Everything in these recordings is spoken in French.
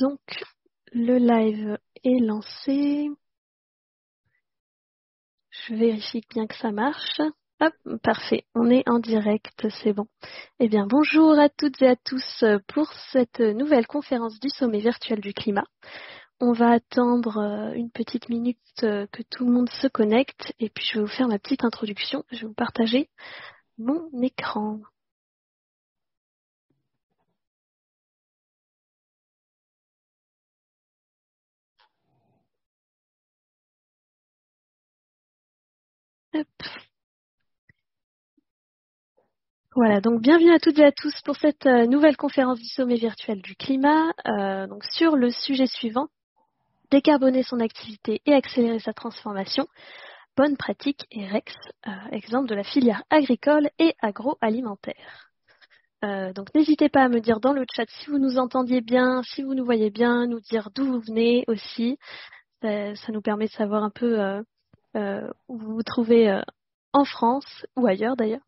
Donc, le live est lancé. Je vérifie bien que ça marche. Hop, parfait, on est en direct, c'est bon. Eh bien, bonjour à toutes et à tous pour cette nouvelle conférence du sommet virtuel du climat. On va attendre euh, une petite minute euh, que tout le monde se connecte et puis je vais vous faire ma petite introduction. Je vais vous partager mon écran. Voilà, donc bienvenue à toutes et à tous pour cette euh, nouvelle conférence du sommet virtuel du climat, euh, donc sur le sujet suivant, décarboner son activité et accélérer sa transformation, bonne pratique et REX, euh, exemple de la filière agricole et agroalimentaire. donc n'hésitez pas à me dire dans le chat si vous nous entendiez bien, si vous nous voyez bien, nous dire d'où vous venez aussi. ça nous permet de savoir un peu où vous vous trouvez en France ou ailleurs d'ailleurs.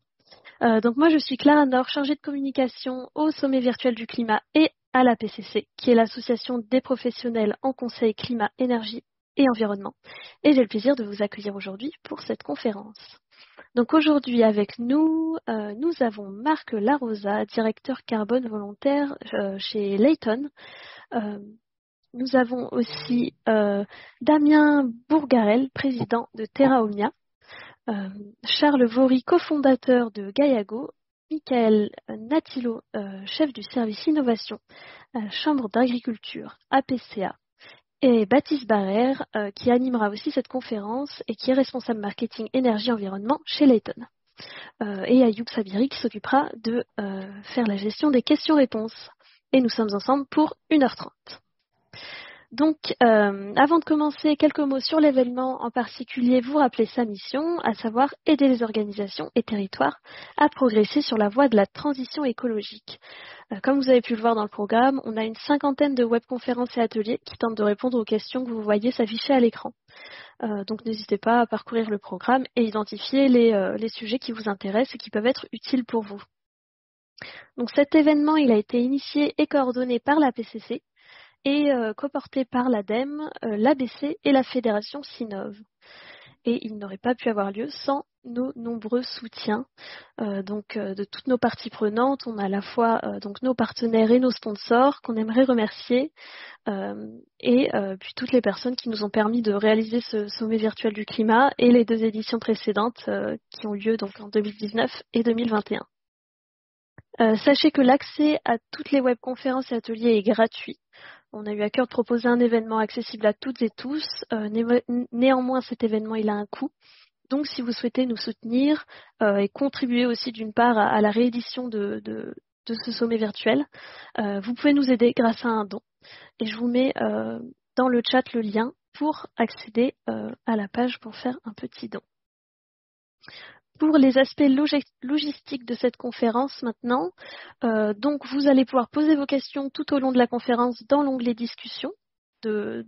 Euh, donc moi je suis Clara Nord, chargée de communication au sommet virtuel du climat et à la PCC, qui est l'association des professionnels en conseil climat, énergie et environnement. Et j'ai le plaisir de vous accueillir aujourd'hui pour cette conférence. Donc aujourd'hui avec nous, euh, nous avons Marc Larosa, directeur carbone volontaire euh, chez Layton. Nous avons aussi Damien Bourgarel, président de Terra Omnia. Euh, Charles Vaury, cofondateur de Gaiago, Michael Natilo, euh, chef du service innovation à la Chambre d'agriculture APCA, et Baptiste Barrère, euh, qui animera aussi cette conférence et qui est responsable marketing énergie environnement chez Layton. et Ayoub Sabiri qui s'occupera de faire la gestion des questions-réponses. Et nous sommes ensemble pour 1h30. Donc, euh, avant de commencer, quelques mots sur l'événement en particulier, vous rappelez sa mission, à savoir aider les organisations et territoires à progresser sur la voie de la transition écologique. Euh, comme vous avez pu le voir dans le programme, on a une cinquantaine de webconférences et ateliers qui tentent de répondre aux questions que vous voyez s'afficher à l'écran. Euh, donc n'hésitez pas à parcourir le programme et identifier les, les sujets qui vous intéressent et qui peuvent être utiles pour vous. Donc cet événement, il a été initié et coordonné par la PCC, et euh, coporté par l'ADEME, euh, l'ABC et la fédération Sinov. Et il n'aurait pas pu avoir lieu sans nos nombreux soutiens euh, donc de toutes nos parties prenantes. On a à la fois donc nos partenaires et nos sponsors qu'on aimerait remercier et puis toutes les personnes qui nous ont permis de réaliser ce sommet virtuel du climat et les deux éditions précédentes qui ont lieu donc en 2019 et 2021. sachez que l'accès à toutes les webconférences et ateliers est gratuit. On a eu à cœur de proposer un événement accessible à toutes et tous. Euh, néanmoins, cet événement, il a un coût. Donc, si vous souhaitez nous soutenir euh, et contribuer aussi d'une part à, la réédition de, ce sommet virtuel, euh, vous pouvez nous aider grâce à un don. Et je vous mets dans le chat le lien pour accéder à la page pour faire un petit don. Pour les aspects logistiques de cette conférence maintenant, euh, donc vous allez pouvoir poser vos questions tout au long de la conférence dans l'onglet discussion du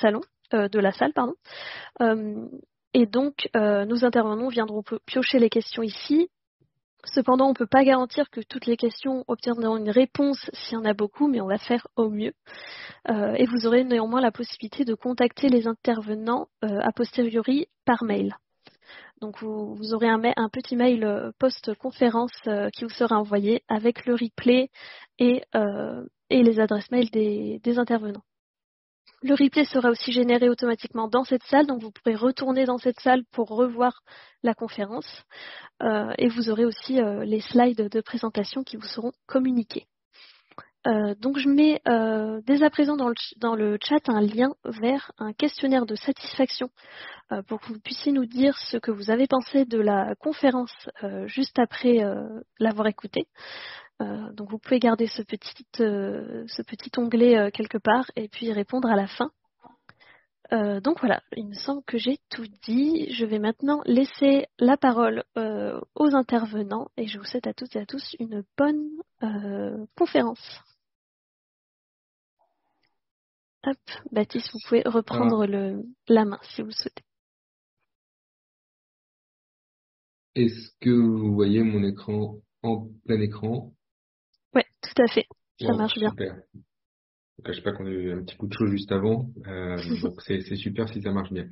salon, euh, de la salle, pardon. Euh, et donc nos intervenants viendront piocher les questions ici. Cependant, on ne peut pas garantir que toutes les questions obtiendront une réponse s'il y en a beaucoup, mais on va faire au mieux. et vous aurez néanmoins la possibilité de contacter les intervenants a posteriori par mail. Donc vous, aurez un, petit mail euh, post-conférence euh, qui vous sera envoyé avec le replay et, euh, les adresses mail des, intervenants. Le replay sera aussi généré automatiquement dans cette salle, donc vous pourrez retourner dans cette salle pour revoir la conférence. et vous aurez aussi les slides de présentation qui vous seront communiqués. Donc je mets dès à présent dans le, chat un lien vers un questionnaire de satisfaction euh, pour que vous puissiez nous dire ce que vous avez pensé de la conférence euh, juste après euh, l'avoir écoutée. donc vous pouvez garder ce petit, ce petit onglet quelque part et puis répondre à la fin. donc voilà, il me semble que j'ai tout dit. Je vais maintenant laisser la parole aux intervenants et je vous souhaite à toutes et à tous une bonne conférence. Hop, Baptiste, vous pouvez reprendre le, la main si vous le souhaitez. Est-ce que vous voyez mon écran en plein écran? Oui, tout à fait. Ça marche bien. ne cache pas qu'on a eu un petit coup de chaud juste avant, donc c'est super si ça marche bien.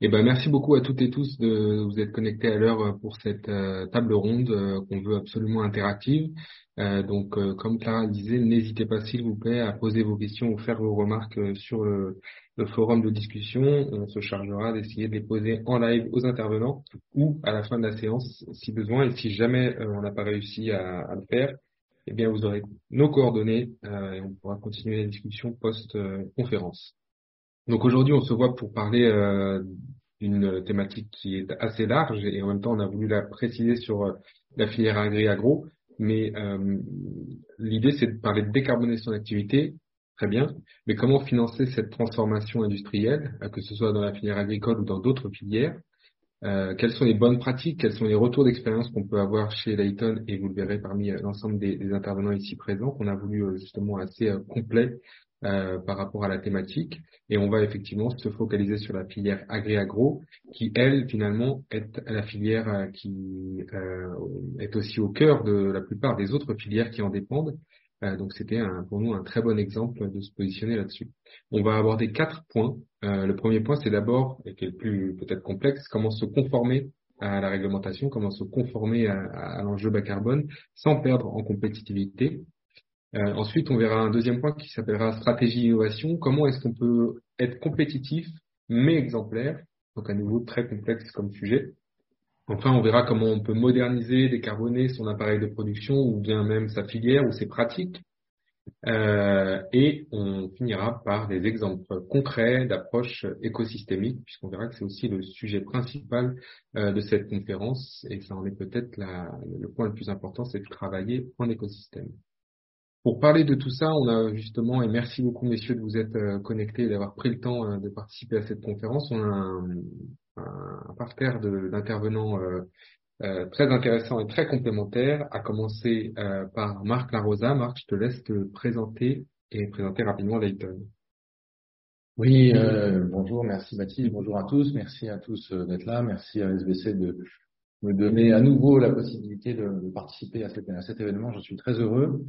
Eh ben, merci beaucoup à toutes et tous de vous être connectés à l'heure pour cette euh, table ronde euh, qu'on veut absolument interactive. Euh, donc, comme Clara disait, n'hésitez pas s'il vous plaît à poser vos questions ou faire vos remarques sur le, forum de discussion. On se chargera d'essayer de les poser en live aux intervenants ou à la fin de la séance si besoin. Et si jamais on n'a pas réussi à, à, le faire, eh bien, vous aurez nos coordonnées et on pourra continuer la discussion post-conférence. Donc aujourd'hui, on se voit pour parler euh, d'une thématique qui est assez large et en même temps, on a voulu la préciser sur euh, la filière agri-agro. Mais euh, l'idée, c'est de parler de décarboner son activité, très bien, mais comment financer cette transformation industrielle, que ce soit dans la filière agricole ou dans d'autres filières, euh, quelles sont les bonnes pratiques, quels sont les retours d'expérience qu'on peut avoir chez Layton et vous le verrez parmi l'ensemble des, des, intervenants ici présents qu'on a voulu justement assez complet euh, par rapport à la thématique. Et on va effectivement se focaliser sur la filière agri-agro, qui elle finalement est la filière euh, qui euh, est aussi au cœur de la plupart des autres filières qui en dépendent. donc c'était pour nous un très bon exemple de se positionner là-dessus. On va aborder quatre points. le premier point, c'est d'abord, et qui est le plus peut-être complexe, comment se conformer à la réglementation, comment se conformer à, à l'enjeu bas carbone sans perdre en compétitivité. Euh, ensuite, on verra un deuxième point qui s'appellera stratégie innovation. Comment est-ce qu'on peut être compétitif mais exemplaire Donc à nouveau très complexe comme sujet. Enfin, on verra comment on peut moderniser, décarboner son appareil de production ou bien même sa filière ou ses pratiques. Euh, et on finira par des exemples concrets d'approches écosystémiques, puisqu'on verra que c'est aussi le sujet principal euh, de cette conférence, et ça en est peut-être le point le plus important, c'est de travailler en écosystème. Pour parler de tout ça, on a justement, et merci beaucoup messieurs de vous être euh, connectés et d'avoir pris le temps euh, de participer à cette conférence, on a un, parterre d'intervenants euh, très intéressants et très complémentaires, à commencer par Marc Larosa. Marc, je te laisse te présenter et présenter rapidement Layton. Oui, bonjour, merci Mathilde, bonjour à tous, merci à tous d'être là, merci à SBC de me donner à nouveau la possibilité de, participer à à cet événement, je suis très heureux.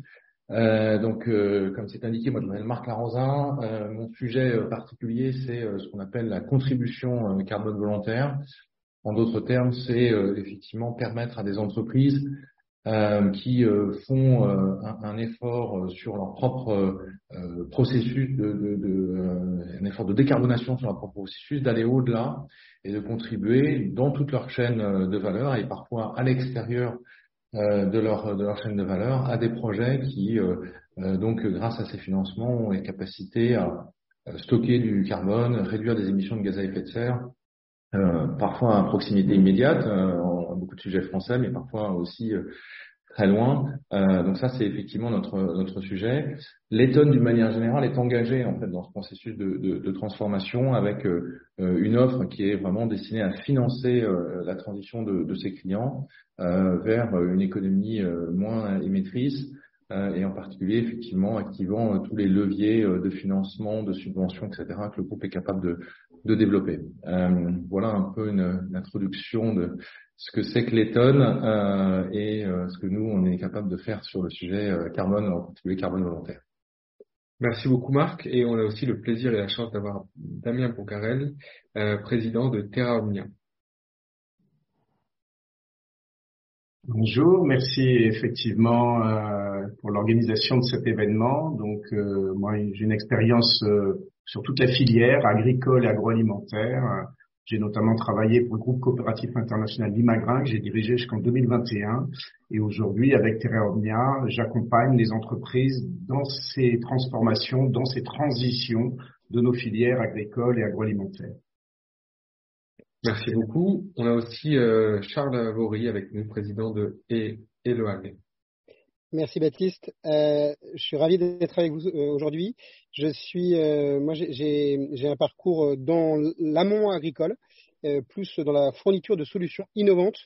Euh, donc, euh, comme c'est indiqué, moi je m'appelle Marc Larosin. Euh, mon sujet euh, particulier, c'est ce qu'on appelle la contribution carbone volontaire. En d'autres termes, c'est effectivement permettre à des entreprises qui font un, un, effort sur leur propre processus, de, de, de un effort de décarbonation sur leur propre processus, d'aller au-delà et de contribuer dans toute leur chaîne de valeur et parfois à l'extérieur euh, de, leur, de leur chaîne de valeur à des projets qui, euh, euh, donc, grâce à ces financements, ont les capacités à stocker du carbone, réduire des émissions de gaz à effet de serre, parfois à proximité immédiate, a beaucoup de sujets français, mais parfois aussi très loin. Euh, donc ça, c'est effectivement notre notre sujet. L'Eton, d'une manière générale, est engagé en fait dans ce processus de, de, de transformation avec euh, une offre qui est vraiment destinée à financer euh, la transition de, de ses clients euh, vers une économie moins émettrice. et en particulier, effectivement, activant tous les leviers de financement, de subvention, etc., que le groupe est capable de, de développer. voilà un peu une, une introduction de, ce que c'est que l'étonne euh, et euh, ce que nous, on est capable de faire sur le sujet euh, carbone, en particulier carbone volontaire. Merci beaucoup Marc et on a aussi le plaisir et la chance d'avoir Damien Poncarel, euh, président de Terra Omnia. Bonjour, merci effectivement euh, pour l'organisation de cet événement. Donc moi j'ai une expérience sur toute la filière agricole et agroalimentaire j'ai notamment travaillé pour le groupe coopératif international Limagrin que j'ai dirigé jusqu'en 2021. Et aujourd'hui, avec Terra Omnia, j'accompagne les entreprises dans ces transformations, dans ces transitions de nos filières agricoles et agroalimentaires. Merci beaucoup. On a aussi euh, Charles Vaury avec nous, président de ELOAG. Merci Baptiste. Euh, je suis ravi d'être avec vous euh, aujourd'hui. Je suis, euh, moi, j'ai un parcours dans l'amont agricole, plus dans la fourniture de solutions innovantes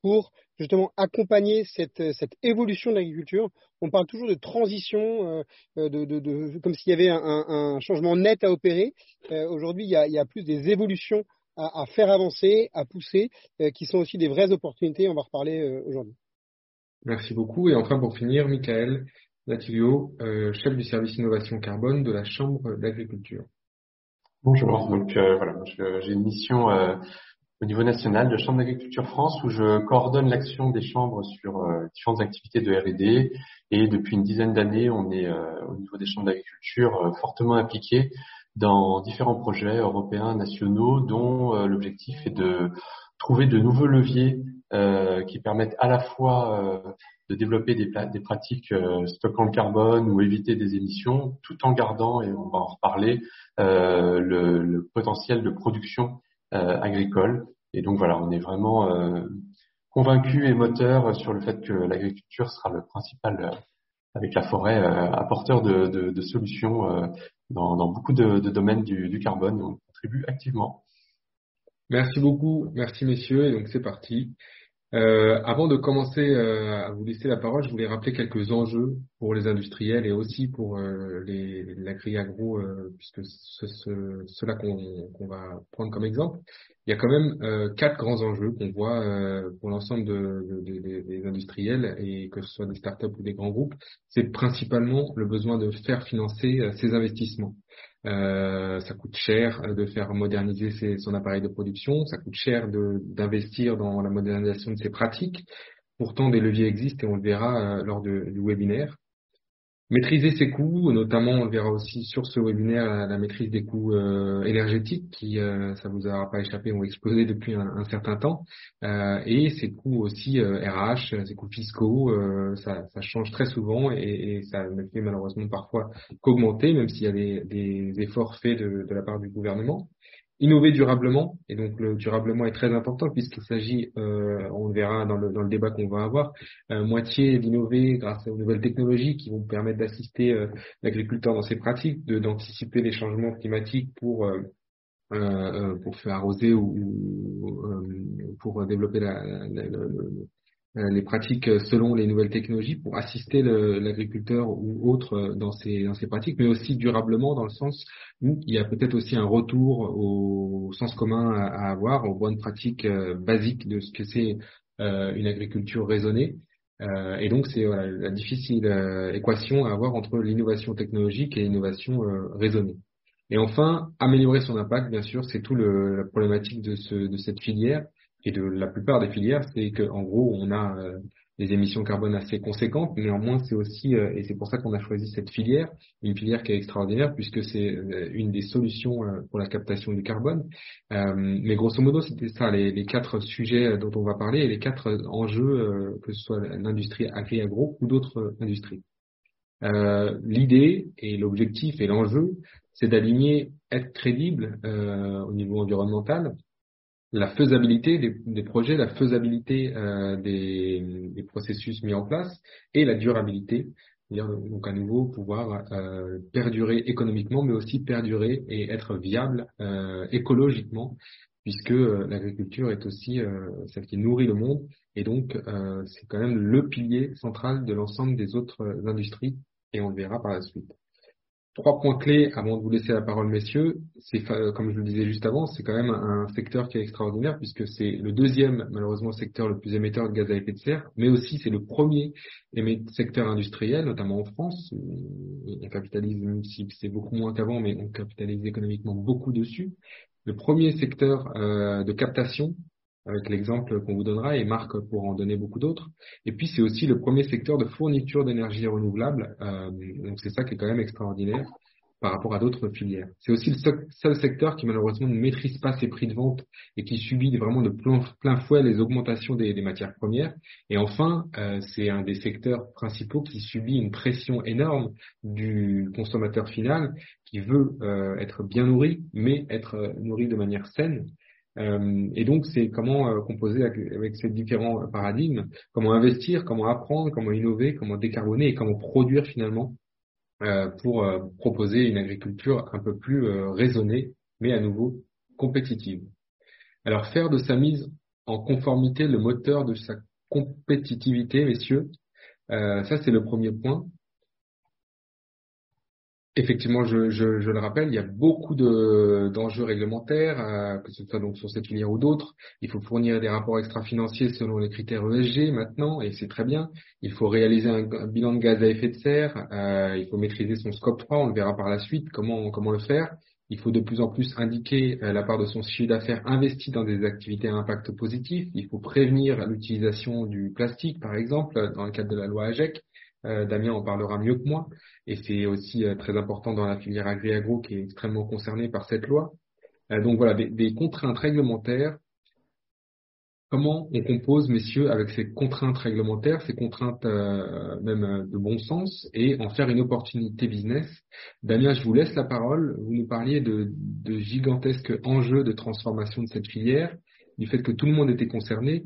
pour justement accompagner cette, évolution de l'agriculture. On parle toujours de transition, de, comme s'il y avait un, changement net à opérer. Aujourd'hui, il, y a plus des évolutions à, à faire avancer, à pousser, qui sont aussi des vraies opportunités. On va reparler aujourd'hui. Merci beaucoup. Et enfin, pour finir, Michael, Latilio, euh, chef du service innovation carbone de la Chambre d'agriculture. Bonjour, donc euh, voilà, j'ai une mission euh, au niveau national de Chambre d'agriculture France où je coordonne l'action des chambres sur différentes activités de R&D et depuis une dizaine d'années, on est au niveau des chambres d'agriculture fortement impliqués dans différents projets européens, nationaux, dont l'objectif est de trouver de nouveaux leviers qui permettent à la fois de développer des, des pratiques euh, stockant le carbone ou éviter des émissions, tout en gardant, et on va en reparler, euh, le, le, potentiel de production euh, agricole. Et donc voilà, on est vraiment euh, convaincu et moteur sur le fait que l'agriculture sera le principal, euh, avec la forêt, apporteur de, de, de solutions dans, dans, beaucoup de, de domaines du, du carbone. On contribue activement. Merci beaucoup, merci messieurs, et donc c'est parti. Euh, avant de commencer euh, à vous laisser la parole, je voulais rappeler quelques enjeux pour les industriels et aussi pour euh, les l'agri-agro, euh, puisque c'est ce, cela qu'on va prendre comme exemple. Il y a quand même euh, quatre grands enjeux qu'on voit pour l'ensemble de, de, de, des industriels et que ce soit des startups ou des grands groupes. C'est principalement le besoin de faire financer ces investissements. Euh, ça coûte cher de faire moderniser ses, son appareil de production, ça coûte cher d'investir dans la modernisation de ses pratiques. Pourtant, des leviers existent et on le verra euh, lors du webinaire. Maîtriser ses coûts, notamment on le verra aussi sur ce webinaire, la, maîtrise des coûts euh, énergétiques qui, euh, ça vous aura pas échappé, ont explosé depuis un, un certain temps, euh, et ces coûts aussi RH, euh, ces coûts fiscaux, euh, ça, ça, change très souvent et, et, ça ne fait malheureusement parfois qu'augmenter, même s'il y a des, des efforts faits de, de la part du gouvernement. Innover durablement, et donc le durablement est très important puisqu'il s'agit, euh, on le verra dans le, dans le débat qu'on va avoir, euh, moitié d'innover grâce aux nouvelles technologies qui vont permettre d'assister euh, l'agriculteur dans ses pratiques, d'anticiper les changements climatiques pour euh, euh, pour faire arroser ou, ou pour développer la, la, la, les pratiques selon les nouvelles technologies pour assister l'agriculteur ou autre euh, dans ces, dans ces pratiques, mais aussi durablement dans le sens où il y a peut-être aussi un retour au sens commun à, avoir, aux bonnes pratiques euh, basiques de ce que c'est une agriculture raisonnée. et donc c'est voilà, la difficile équation à avoir entre l'innovation technologique et l'innovation raisonnée. Et enfin, améliorer son impact, bien sûr, c'est tout le, la problématique de, ce, de cette filière et de la plupart des filières, c'est qu'en gros, on a euh, des émissions carbone assez conséquentes. Néanmoins, c'est aussi, euh, et c'est pour ça qu'on a choisi cette filière, une filière qui est extraordinaire puisque c'est euh, une des solutions pour la captation du carbone. mais grosso modo, c'était ça, les, les, quatre sujets dont on va parler et les quatre enjeux, que ce soit l'industrie agri-agro ou d'autres industries. L'idée et l'objectif et l'enjeu, c'est d'aligner, être crédible au niveau environnemental, la faisabilité des, projets, la faisabilité euh, des, processus mis en place et la durabilité, donc à nouveau pouvoir euh, perdurer économiquement, mais aussi perdurer et être viable euh, écologiquement, puisque l'agriculture est aussi celle qui nourrit le monde et donc c'est quand même le pilier central de l'ensemble des autres industries et on le verra par la suite. Trois points clés avant de vous laisser la parole, messieurs. C'est comme je le disais juste avant, c'est quand même un secteur qui est extraordinaire puisque c'est le deuxième, malheureusement, secteur le plus émetteur de gaz à effet de serre, mais aussi c'est le premier secteur industriel, notamment en France. On capitalise, même si c'est beaucoup moins qu'avant, mais on capitalise économiquement beaucoup dessus. Le premier secteur euh, de captation avec l'exemple qu'on vous donnera et Marc pour en donner beaucoup d'autres. Et puis c'est aussi le premier secteur de fourniture d'énergie renouvelable, euh, donc c'est ça qui est quand même extraordinaire par rapport à d'autres filières. C'est aussi le seul secteur qui malheureusement ne maîtrise pas ses prix de vente et qui subit vraiment de plein, fouet les augmentations des, des matières premières. Et enfin, euh, c'est un des secteurs principaux qui subit une pression énorme du consommateur final qui veut euh, être bien nourri, mais être euh, nourri de manière saine. Euh, et donc, c'est comment euh, composer avec, ces différents paradigmes, comment investir, comment apprendre, comment innover, comment décarboner et comment produire finalement euh, pour proposer une agriculture un peu plus raisonnée, mais à nouveau compétitive. Alors, faire de sa mise en conformité le moteur de sa compétitivité, messieurs, ça c'est le premier point. Effectivement, je, le rappelle, il y a beaucoup de, d'enjeux réglementaires, euh, que ce soit donc sur cette filière ou d'autres. Il faut fournir des rapports extra-financiers selon les critères ESG maintenant, et c'est très bien. Il faut réaliser un, bilan de gaz à effet de serre. Euh, il faut maîtriser son scope 3. On le verra par la suite comment comment le faire. Il faut de plus en plus indiquer euh, la part de son chiffre d'affaires investi dans des activités à impact positif. Il faut prévenir l'utilisation du plastique, par exemple, dans le cadre de la loi AGEC. Euh, Damien en parlera mieux que moi, et c'est aussi euh, très important dans la filière agri-agro qui est extrêmement concernée par cette loi. Euh, donc voilà, des, contraintes réglementaires. Comment on compose, messieurs, avec ces contraintes réglementaires, ces contraintes même de bon sens, et en faire une opportunité business? Damien, je vous laisse la parole. Vous nous parliez de, de gigantesques enjeux de transformation de cette filière, du fait que tout le monde était concerné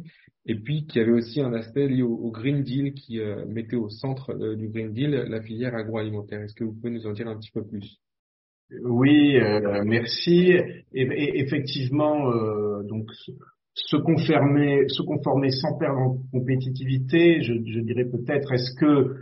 et puis qu'il y avait aussi un aspect lié au, Green Deal qui euh, mettait au centre euh, du Green Deal la filière agroalimentaire. Est-ce que vous pouvez nous en dire un petit peu plus? Oui, euh, merci. Et, effectivement, donc se conformer, se conformer sans perdre en compétitivité, je, dirais peut-être, est-ce que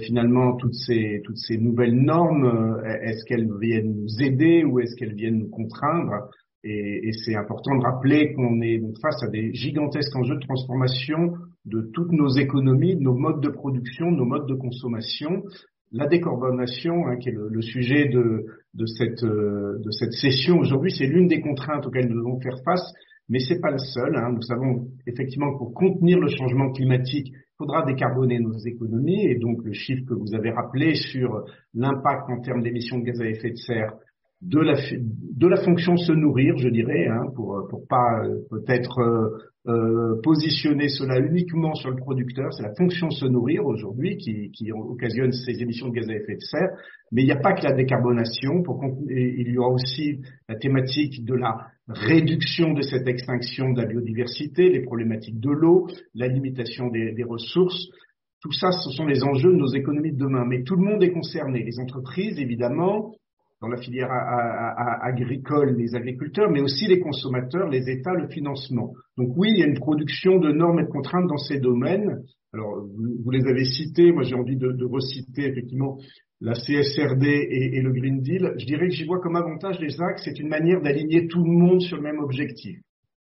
finalement toutes ces toutes ces nouvelles normes, est-ce qu'elles viennent nous aider ou est-ce qu'elles viennent nous contraindre? Et, c'est important de rappeler qu'on est face à des gigantesques enjeux de transformation de toutes nos économies, de nos modes de production, de nos modes de consommation. La décarbonation, hein, qui est le, sujet de, de, cette, euh, de cette session aujourd'hui, c'est l'une des contraintes auxquelles nous devons faire face, mais c'est pas la seule. Hein. Nous savons effectivement que pour contenir le changement climatique, il faudra décarboner nos économies, et donc le chiffre que vous avez rappelé sur l'impact en termes d'émissions de gaz à effet de serre de la, de la fonction se nourrir, je dirais, hein, pour pour pas euh, peut-être euh, euh, positionner cela uniquement sur le producteur. C'est la fonction se nourrir aujourd'hui qui, qui occasionne ces émissions de gaz à effet de serre. Mais il n'y a pas que la décarbonation. Il y aura aussi la thématique de la réduction de cette extinction de la biodiversité, les problématiques de l'eau, la limitation des, des ressources. Tout ça, ce sont les enjeux de nos économies de demain. Mais tout le monde est concerné. Les entreprises, évidemment, dans la filière agricole, les agriculteurs, mais aussi les consommateurs, les États, le financement. Donc oui, il y a une production de normes et de contraintes dans ces domaines. Alors, vous, les avez cités, moi j'ai envie de, de, reciter effectivement la CSRD et, le Green Deal. Je dirais que j'y vois comme avantage les axes, c'est une manière d'aligner tout le monde sur le même objectif.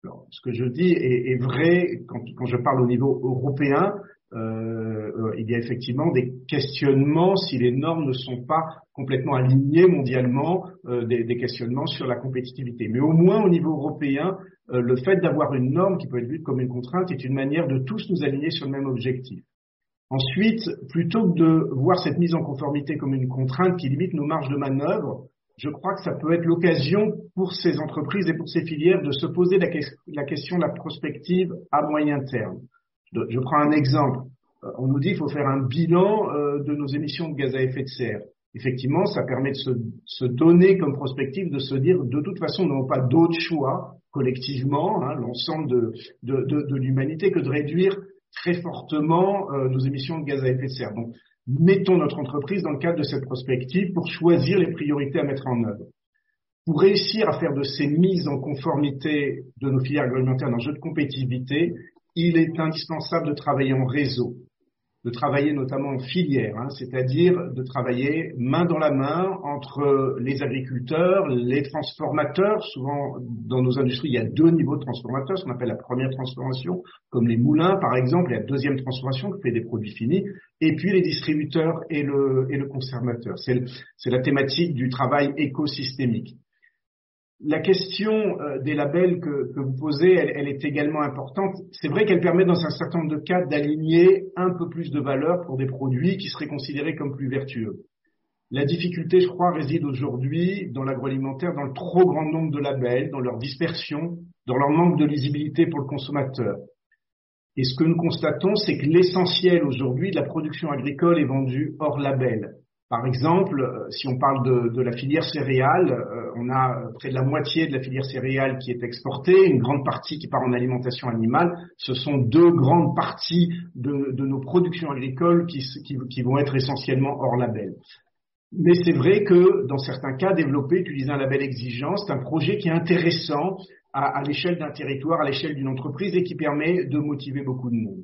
Alors, ce que je dis est, est vrai quand, quand, je parle au niveau européen, euh, il y a effectivement des questionnements si les normes ne sont pas complètement alignées mondialement, euh, des, des, questionnements sur la compétitivité. Mais au moins au niveau européen, euh, le fait d'avoir une norme qui peut être vue comme une contrainte est une manière de tous nous aligner sur le même objectif. Ensuite, plutôt que de voir cette mise en conformité comme une contrainte qui limite nos marges de manœuvre, je crois que ça peut être l'occasion pour ces entreprises et pour ces filières de se poser la question de la prospective à moyen terme. Je prends un exemple. Euh, on nous dit qu'il faut faire un bilan euh, de nos émissions de gaz à effet de serre. Effectivement, ça permet de se, se donner comme prospective, de se dire de toute façon, nous n'avons pas d'autre choix collectivement, hein, l'ensemble de, de, de, l'humanité, que de réduire très fortement euh, nos émissions de gaz à effet de serre. Donc, mettons notre entreprise dans le cadre de cette prospective pour choisir les priorités à mettre en œuvre. Pour réussir à faire de ces mises en conformité de nos filières agroalimentaires un jeu de compétitivité, il est indispensable de travailler en réseau, de travailler notamment en filière, hein, c'est-à-dire de travailler main dans la main entre les agriculteurs, les transformateurs. Souvent, dans nos industries, il y a deux niveaux de transformateurs, ce qu'on appelle la première transformation, comme les moulins par exemple, et la deuxième transformation qui fait des produits finis, et puis les distributeurs et le, et le conservateur. C'est la thématique du travail écosystémique la question euh, des labels que, vous posez, elle, est également importante. C'est vrai qu'elle permet dans un certain nombre de cas d'aligner un peu plus de valeur pour des produits qui seraient considérés comme plus vertueux. La difficulté, je crois, réside aujourd'hui dans l'agroalimentaire, dans le trop grand nombre de labels, dans leur dispersion, dans leur manque de lisibilité pour le consommateur. Et ce que nous constatons, c'est que l'essentiel aujourd'hui de la production agricole est vendu hors label. Par exemple, euh, si on parle de, la filière céréale, euh, on a près de la moitié de la filière céréale qui est exportée, une grande partie qui part en alimentation animale. Ce sont deux grandes parties de, nos productions agricoles qui, vont être essentiellement hors label. Mais c'est vrai que dans certains cas, développer, utiliser un label exigeant, c'est un projet qui est intéressant à l'échelle d'un territoire, à l'échelle d'une entreprise et qui permet de motiver beaucoup de monde.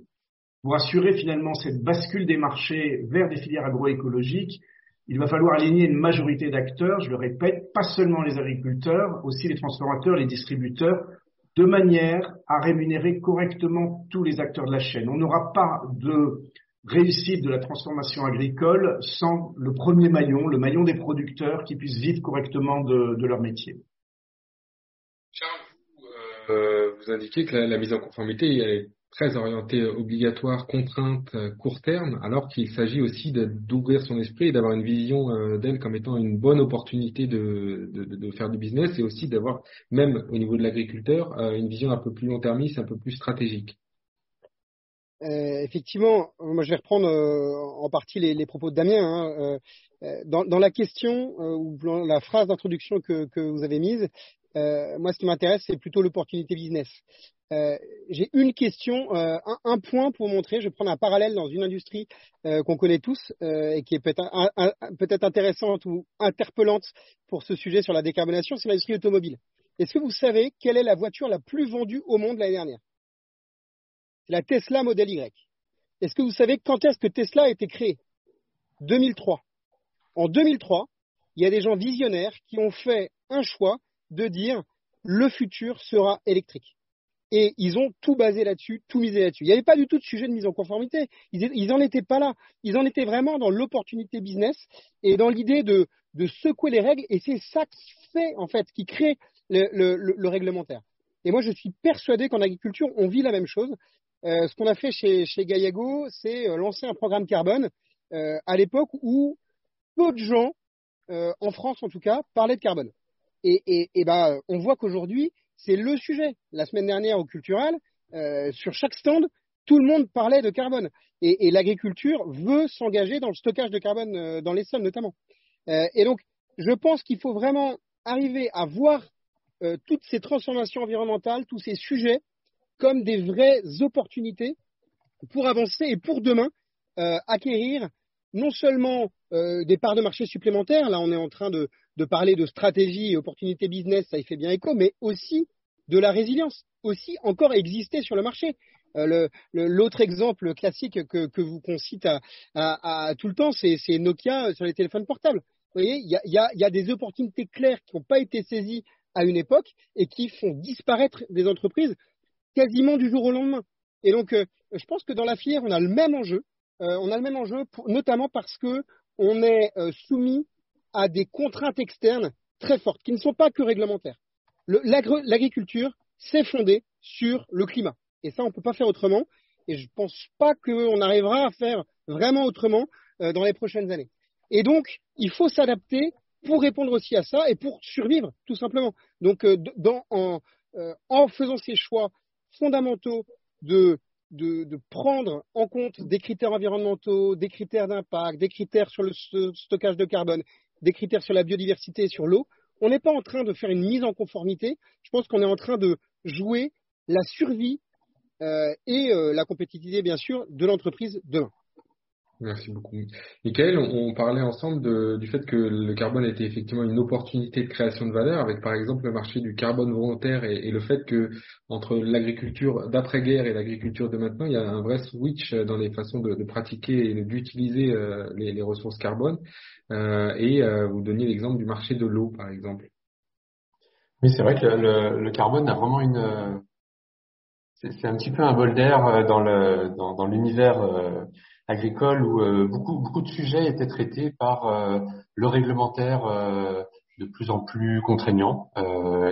Pour assurer finalement cette bascule des marchés vers des filières agroécologiques, il va falloir aligner une majorité d'acteurs, je le répète, pas seulement les agriculteurs, aussi les transformateurs, les distributeurs, de manière à rémunérer correctement tous les acteurs de la chaîne. On n'aura pas de réussite de la transformation agricole sans le premier maillon, le maillon des producteurs qui puissent vivre correctement de, leur métier. Charles, vous, euh, indiquez que la, mise en conformité très orientée obligatoire, contrainte, court terme, alors qu'il s'agit aussi d'ouvrir son esprit et d'avoir une vision euh, d'elle comme étant une bonne opportunité de, faire du business et aussi d'avoir, même au niveau de l'agriculteur, euh, une vision un peu plus long-termiste, un peu plus stratégique. Euh, effectivement, moi je vais reprendre euh, en partie les, propos de Damien. Hein, euh, dans, dans, la question ou la phrase d'introduction que, vous avez mise, moi ce qui m'intéresse c'est plutôt l'opportunité business. J'ai une question, un, un, point pour montrer. Je vais prendre un parallèle dans une industrie qu'on connaît tous et qui est peut-être peut intéressante ou interpellante pour ce sujet sur la décarbonation, c'est l'industrie automobile. Est-ce que vous savez quelle est la voiture la plus vendue au monde l'année dernière? C'est la Tesla Model Y. Est-ce que vous savez quand est-ce que Tesla a été créé 2003. En 2003, il y a des gens visionnaires qui ont fait un choix de dire le futur sera électrique. Et ils ont tout basé là-dessus, tout misé là-dessus. Il n'y avait pas du tout de sujet de mise en conformité. Ils n'en étaient pas là. Ils en étaient vraiment dans l'opportunité business et dans l'idée de, secouer les règles. Et c'est ça qui fait, en fait, qui crée le réglementaire. Et moi, je suis persuadé qu'en agriculture, on vit la même chose. Euh, ce qu'on a fait chez, chez Gaillago, c'est euh, lancer un programme carbone euh, à l'époque où peu de gens, en France en tout cas, parlaient de carbone. Et, et, et ben, on voit qu'aujourd'hui, c'est le sujet. La semaine dernière au culturel, sur chaque stand, tout le monde parlait de carbone. Et, l'agriculture veut s'engager dans le stockage de carbone dans les sols notamment. et donc, je pense qu'il faut vraiment arriver à voir toutes ces transformations environnementales, tous ces sujets comme des vraies opportunités pour avancer et pour demain euh, acquérir non seulement euh, des parts de marché supplémentaires, là on est en train de, parler de stratégie et opportunité business, ça y fait bien écho, mais aussi de la résilience, aussi encore exister sur le marché. Euh, l'autre exemple classique que, vous qu'on à, tout le temps, c'est Nokia sur les téléphones portables. Vous voyez, il y a, des opportunités claires qui n'ont pas été saisies à une époque et qui font disparaître des entreprises quasiment du jour au lendemain. Et donc, euh, je pense que dans la filière, on a le même enjeu. Euh, on a le même enjeu, notamment parce que on est euh, soumis à des contraintes externes très fortes, qui ne sont pas que réglementaires. L'agriculture, c'est fondé sur le climat. Et ça, on ne peut pas faire autrement. Et je ne pense pas qu'on arrivera à faire vraiment autrement dans les prochaines années. Et donc, il faut s'adapter pour répondre aussi à ça et pour survivre, tout simplement. Donc, dans, en, en faisant ces choix fondamentaux de, de, prendre en compte des critères environnementaux, des critères d'impact, des critères sur le stockage de carbone, des critères sur la biodiversité et sur l'eau. On n'est pas en train de faire une mise en conformité. Je pense qu'on est en train de jouer la survie euh, et euh, la compétitivité, bien sûr, de l'entreprise demain. Merci beaucoup. Michael, on, parlait ensemble de, du fait que le carbone était effectivement une opportunité de création de valeur, avec par exemple le marché du carbone volontaire et, le fait que entre l'agriculture d'après-guerre et l'agriculture de maintenant, il y a un vrai switch dans les façons de, pratiquer et d'utiliser euh, les, ressources carbone. Euh, et euh, vous donniez l'exemple du marché de l'eau, par exemple. Oui, c'est vrai que le, le, carbone a vraiment une... C'est un petit peu un bol d'air dans l'univers... Dans, dans agricole où euh, beaucoup beaucoup de sujets étaient traités par euh, le réglementaire euh, de plus en plus contraignant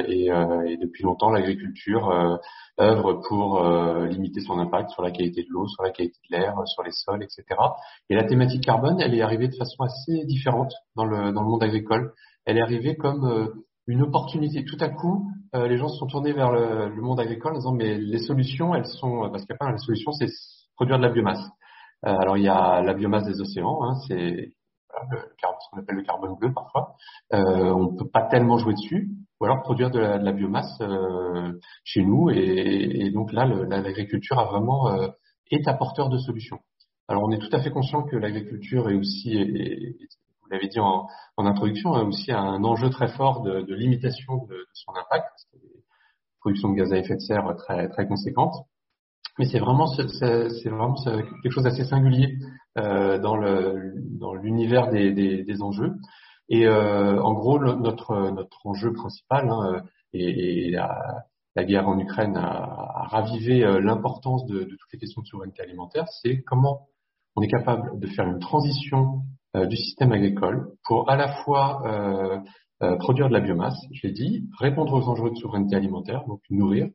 et, et, depuis longtemps l'agriculture œuvre pour limiter son impact sur la qualité de l'eau, sur la qualité de l'air, sur les sols, etc. Et la thématique carbone, elle est arrivée de façon assez différente dans le dans le monde agricole. Elle est arrivée comme une opportunité. Tout à coup, les gens se sont tournés vers le, le, monde agricole en disant mais les solutions, elles sont parce qu'il la solution, c'est produire de la biomasse. Euh, alors il y a la biomasse des océans, hein, c'est ce qu'on appelle le carbone bleu parfois. Euh, on peut pas tellement jouer dessus, ou alors produire de la, biomasse euh, chez nous. Et, et donc là, l'agriculture a vraiment est apporteur de solutions. Alors on est tout à fait conscient que l'agriculture est aussi, et, vous l'avez dit en, en, introduction, a aussi un enjeu très fort de, de limitation de, de, son impact, parce production de gaz à effet de serre très très conséquente. Mais c'est vraiment c'est vraiment quelque chose d'assez singulier euh, dans le dans l'univers des, des, des, enjeux. Et euh, en gros, notre notre enjeu principal hein, et, et la, la, guerre en Ukraine a, a ravivé euh, l'importance de, de, toutes les questions de souveraineté alimentaire. C'est comment on est capable de faire une transition euh, du système agricole pour à la fois euh, euh, produire de la biomasse, je l'ai dit, répondre aux enjeux de souveraineté alimentaire, donc nourrir,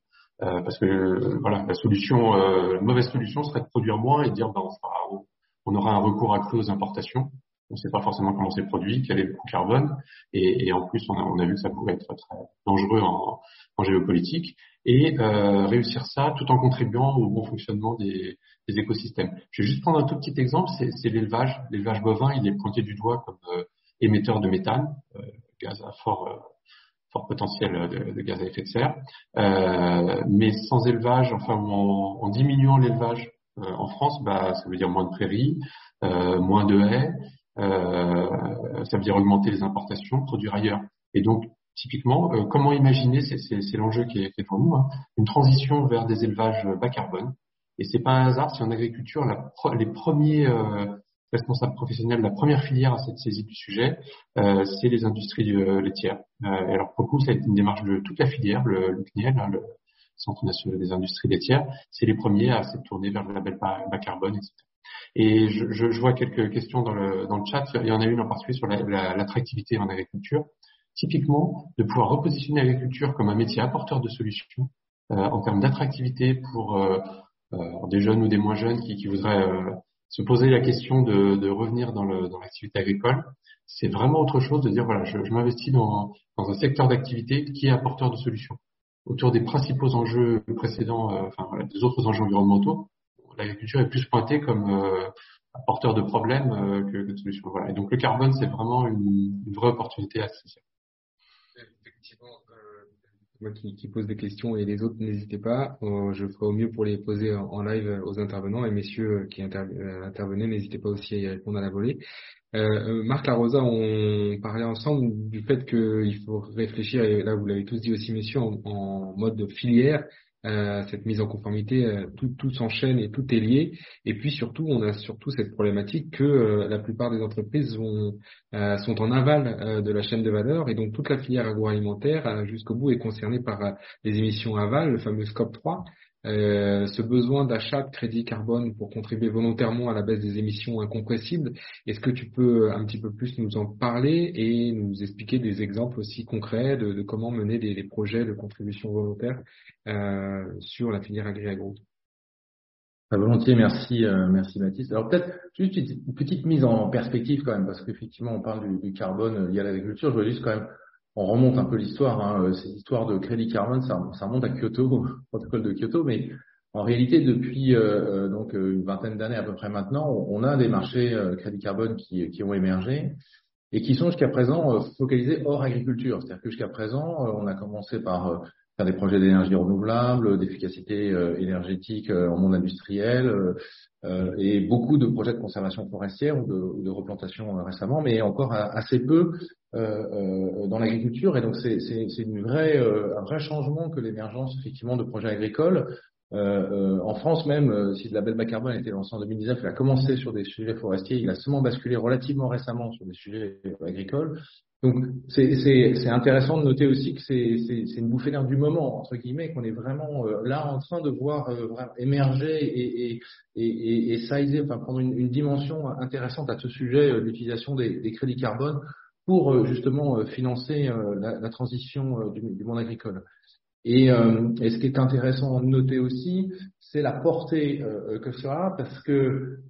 euh, parce que euh, voilà, la solution, la mauvaise solution serait de produire moins et de dire ben, on, on aura un recours accru aux importations. On ne sait pas forcément comment c'est produit, quel est le coût carbone, et, et en plus on a, on a, vu que ça pouvait être très dangereux en, en géopolitique, et euh, réussir ça tout en contribuant au bon fonctionnement des, des écosystèmes. Je vais juste prendre un tout petit exemple, c'est l'élevage. L'élevage bovin, il est pointé du doigt comme euh, émetteur de méthane, euh, gaz à fort fort potentiel de, de, gaz à effet de serre. Euh, mais sans élevage, enfin en, diminuant l'élevage euh, en France, bah, ça veut dire moins de prairies, euh, moins de haies, ça veut dire augmenter les importations, produire ailleurs. Et donc typiquement, comment imaginer, c'est l'enjeu qui est, devant nous, hein, une transition vers des élevages bas carbone. Et c'est pas un hasard si en agriculture, les premiers responsable professionnel, la première filière à cette saisie du sujet, euh, c'est les industries euh, laitières. Euh, alors pour le coup, ça a été une démarche de toute la filière, le, le CNIEL, hein, le Centre national des industries laitières, c'est les premiers à s'être tournés vers le label bas, carbone, etc. Et je, je, vois quelques questions dans le, chat. Il y en a une en particulier sur l'attractivité la, en agriculture. Typiquement, de pouvoir repositionner l'agriculture comme un métier apporteur de solutions euh, en termes d'attractivité pour des jeunes ou des moins jeunes qui, qui voudraient se poser la question de, de revenir dans l'activité dans agricole, c'est vraiment autre chose de dire voilà, je, je m'investis dans, dans, un secteur d'activité qui est apporteur de solutions. Autour des principaux enjeux précédents, euh, enfin voilà, des autres enjeux environnementaux, l'agriculture est plus pointée comme euh, apporteur de problèmes euh, que, que, de solutions. Voilà. Et donc le carbone, c'est vraiment une, une vraie opportunité à ce moi qui, qui, pose des questions et les autres, n'hésitez pas. Euh, je ferai au mieux pour les poser en, live aux intervenants et messieurs qui euh, intervenaient, n'hésitez pas aussi à y répondre à la volée. Euh, Marc Larosa, on parlait ensemble du fait qu'il faut réfléchir, et là vous l'avez tous dit aussi messieurs, en mode filière, euh, cette mise en conformité, euh, tout, tout s'enchaîne et tout est lié. Et puis surtout, on a surtout cette problématique que euh, la plupart des entreprises vont, sont en aval de la chaîne de valeur et donc toute la filière agroalimentaire jusqu'au bout est concernée par les émissions aval, le fameux scope 3. Euh, ce besoin d'achat de crédit carbone pour contribuer volontairement à la baisse des émissions incompressibles. Est-ce que tu peux un petit peu plus nous en parler et nous expliquer des exemples aussi concrets de, de comment mener des, des, projets de contribution volontaire euh, sur la filière agri-agro? Volontiers, merci, euh, merci Baptiste. Alors peut-être juste une petite mise en perspective quand même, parce qu'effectivement on parle du, du carbone lié à l'agriculture. Je voulais juste quand même on remonte un peu l'histoire. Hein, euh, cette histoire de crédit carbone, ça, ça remonte à Kyoto, protocole de Kyoto, mais en réalité, depuis euh, euh, donc une vingtaine d'années à peu près maintenant, on a des marchés crédit carbone qui, qui, ont émergé et qui sont jusqu'à présent focalisés hors agriculture. C'est-à-dire que jusqu'à présent, on a commencé par des projets d'énergie renouvelable, d'efficacité énergétique en monde industriel et beaucoup de projets de conservation forestière ou de, replantation récemment, mais encore assez peu euh, euh, dans l'agriculture. Et donc c'est une vraie, euh, un vrai changement que l'émergence effectivement de projets agricoles. En France même, si le label bas carbone a été lancé en 2019, il a commencé sur des sujets forestiers, il a seulement basculé relativement récemment sur des sujets agricoles. Donc c'est intéressant de noter aussi que c'est une bouffée d'air du moment, entre guillemets, qu'on est vraiment là en train de voir émerger et, et, et, et, sizer, enfin prendre une, une, dimension intéressante à ce sujet, l'utilisation des, des, crédits carbone pour euh, justement euh, financer euh, la, la transition du, du, monde agricole. Et, et, ce qui est intéressant de noter aussi, c'est la portée que ça a, parce que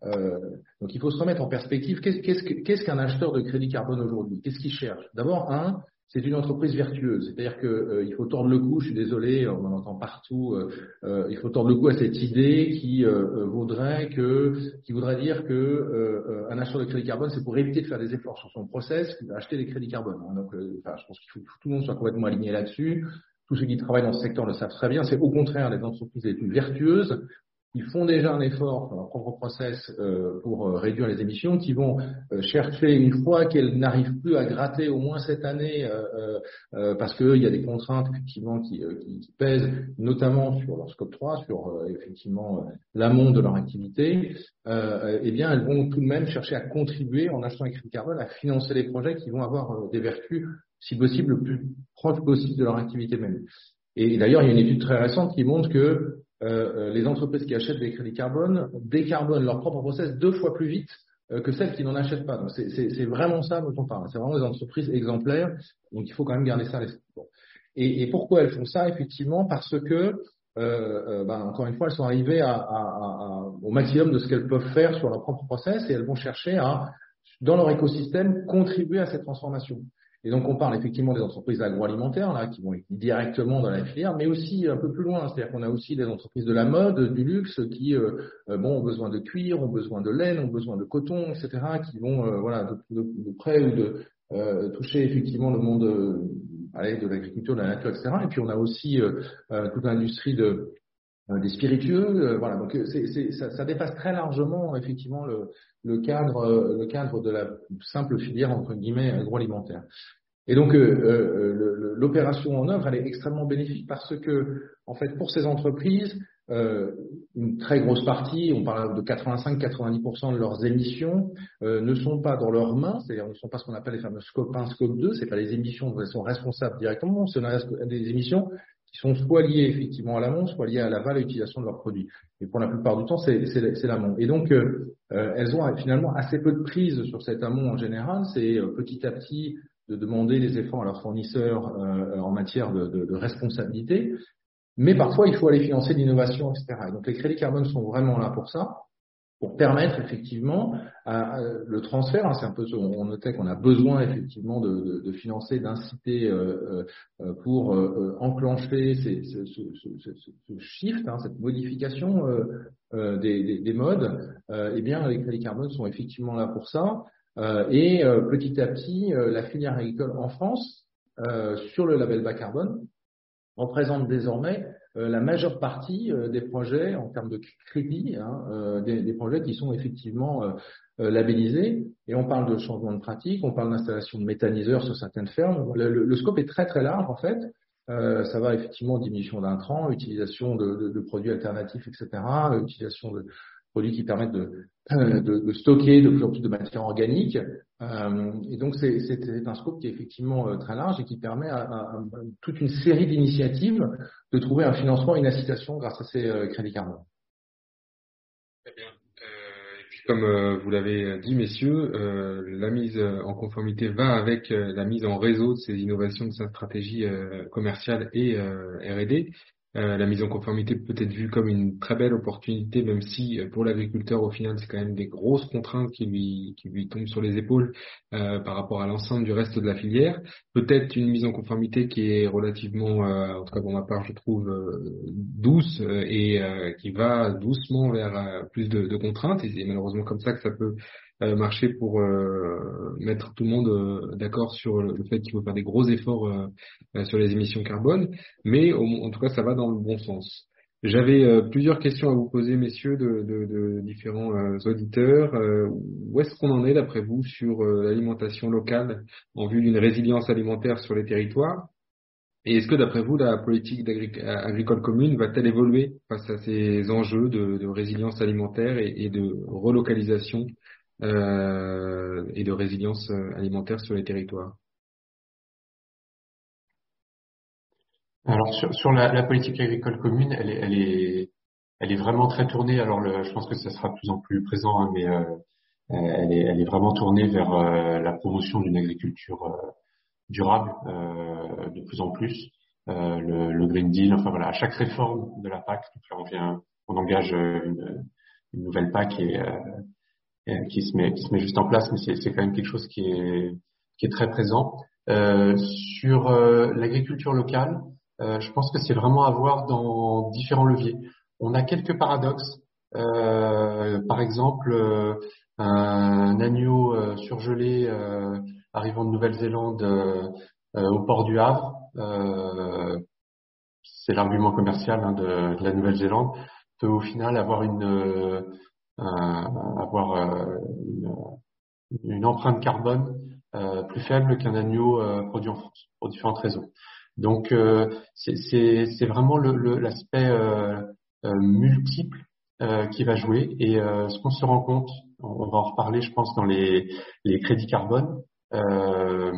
donc il faut se remettre en perspective. Qu'est-ce qu'un acheteur de crédit carbone aujourd'hui? Qu'est-ce qu'il cherche? D'abord, un, c'est une entreprise vertueuse. C'est-à-dire qu'il euh, faut tordre le cou, je suis désolé, on en entend partout, euh, euh, il faut tordre le cou à cette idée qui voudrait que, qui voudrait dire que un acheteur de crédit carbone, c'est pour éviter de faire des efforts sur son process, acheter des crédits carbone. Donc, enfin, je pense qu'il faut que tout le monde soit complètement aligné là-dessus. Tous ceux qui travaillent dans ce secteur le savent très bien. C'est au contraire des entreprises les plus vertueuses qui font déjà un effort dans leur propre process euh, pour euh, réduire les émissions, qui vont euh, chercher, une fois qu'elles n'arrivent plus à gratter au moins cette année, parce qu'il y a des contraintes effectivement qui, qui, pèsent, notamment sur leur scope 3, sur effectivement l'amont de leur activité, eh bien elles vont tout de même chercher à contribuer en achetant un crédit carbone, à financer les projets qui vont avoir des vertus, si possible, le plus proche possible de leur activité même. Et d'ailleurs, il y a une étude très récente qui montre que euh, euh, les entreprises qui achètent des crédits carbone décarbonent leur propre process deux fois plus vite euh, que celles qui n'en achètent pas. Donc c'est vraiment ça dont on parle. C'est vraiment des entreprises exemplaires. Donc il faut quand même garder ça à l'esprit. Et, et, pourquoi elles font ça? Effectivement, parce que euh, ben, encore une fois, elles sont arrivées à, à, à, au maximum de ce qu'elles peuvent faire sur leur propre process et elles vont chercher à, dans leur écosystème, contribuer à cette transformation. Et donc on parle effectivement des entreprises agroalimentaires là qui vont être directement dans la filière, mais aussi un peu plus loin, c'est-à-dire qu'on a aussi des entreprises de la mode, du luxe qui euh, euh, bon ont besoin de cuir, ont besoin de laine, ont besoin de coton, etc. qui vont euh, voilà de, près ou de toucher effectivement le monde de l'agriculture, de la nature, etc. Et puis on a aussi toute l'industrie de des spiritueux, voilà. Donc c'est, ça, ça, dépasse très largement effectivement le, le cadre, le cadre de la simple filière entre guillemets agroalimentaire. Et donc euh, euh, l'opération en œuvre, elle est extrêmement bénéfique parce que, en fait, pour ces entreprises, euh, une très grosse partie, on parle de 85-90% de leurs émissions, ne sont pas dans leurs mains, c'est-à-dire ne sont pas ce qu'on appelle les fameux scope 1, scope 2, c'est pas les émissions dont elles sont responsables directement, c'est des émissions qui sont soit liées effectivement à l'amont, soit liées à la valeur utilisation de leurs produits. Et pour la plupart du temps, c'est l'amont. Et donc, elles ont finalement assez peu de prise sur cet amont en général. C'est petit à petit de demander des efforts à leurs fournisseurs euh, en matière de, de, de, responsabilité, mais parfois il faut aller financer l'innovation, etc. donc les crédits carbone sont vraiment là pour ça, pour permettre effectivement à, le transfert. Hein, c'est un peu, on notait qu'on a besoin effectivement de, de financer, d'inciter euh, euh, pour enclencher ces, ce, ce, ce, ce, shift, hein, cette modification des, des, des, modes. eh bien, les crédits carbone sont effectivement là pour ça. Euh, et euh, petit à petit, euh, la filière agricole en France, sur le label bas carbone, représente désormais la majeure partie des projets en termes de crédit, hein, des, des, projets qui sont effectivement labellisés. Et on parle de changement de pratique, on parle d'installation de méthaniseurs sur certaines fermes. Le, le, scope est très très large en fait. Euh, ça va effectivement diminution d'intrants, utilisation de, de, de, produits alternatifs, etc., utilisation de, produits qui permettent de, stocker de plus en plus de matière organique. Euh, et donc c'est un scope qui est effectivement euh, très large et qui permet à, toute une série d'initiatives de trouver un financement une incitation grâce à ces euh, crédits carbone. Très bien. Et puis comme vous l'avez dit, messieurs, la mise en conformité va avec la mise en réseau de ces innovations, de sa stratégie commerciale et R&D. Euh, la mise en conformité peut être vue comme une très belle opportunité, même si euh, pour l'agriculteur, au final, c'est quand même des grosses contraintes qui lui, qui lui tombent sur les épaules euh, par rapport à l'ensemble du reste de la filière. Peut-être une mise en conformité qui est relativement, en tout cas pour ma part, je trouve douce et qui va doucement vers plus de, de contraintes. Et c'est malheureusement comme ça que ça peut euh, marcher pour euh, mettre tout le monde euh, d'accord sur le fait qu'il faut faire des gros efforts sur les émissions carbone, mais en tout cas ça va dans le bon sens. J'avais plusieurs questions à vous poser, messieurs, de, de, de différents auditeurs. où est-ce qu'on en est, d'après vous, sur l'alimentation locale en vue d'une résilience alimentaire sur les territoires? Et est-ce que, d'après vous, la politique agricole commune va-t-elle évoluer face à ces enjeux de, de résilience alimentaire et de relocalisation euh, et de résilience euh, alimentaire sur les territoires Alors sur, sur la, la, politique agricole commune, elle est, elle est, elle est vraiment très tournée. Alors le, je pense que ça sera de plus en plus présent, hein, mais euh, elle, est, elle est vraiment tournée vers euh, la promotion d'une agriculture euh, durable de plus en plus. Le, le, Green Deal, enfin voilà, à chaque réforme de la PAC, donc là on vient, on engage une, une nouvelle PAC et euh, qui se met qui se met juste en place, mais c'est quand même quelque chose qui est qui est très présent. Euh, sur euh, l'agriculture locale, euh, je pense que c'est vraiment à voir dans différents leviers. On a quelques paradoxes. par exemple, un agneau surgelé arrivant de Nouvelle-Zélande au port du Havre, c'est l'argument commercial hein, de, de, la Nouvelle-Zélande. peut au final avoir une avoir une, empreinte carbone plus faible qu'un agneau produit en France pour différentes raisons. Donc c'est vraiment l'aspect multiple qui va jouer et ce qu'on se rend compte, on va en reparler je pense dans les, les crédits carbone, euh,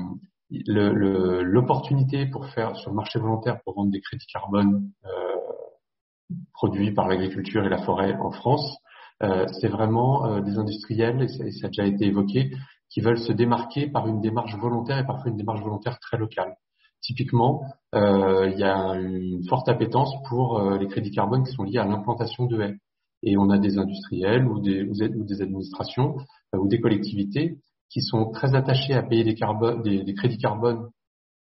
l'opportunité pour faire sur le marché volontaire pour vendre des crédits carbone euh, produits par l'agriculture et la forêt en France, euh, c'est vraiment euh, des industriels, et ça, a déjà été évoqué, qui veulent se démarquer par une démarche volontaire et parfois une démarche volontaire très locale. Typiquement, il y a une forte appétence pour les crédits carbone qui sont liés à l'implantation de haies. Et on a des industriels ou des, ou des administrations ou des collectivités qui sont très attachées à payer des, des, des crédits carbone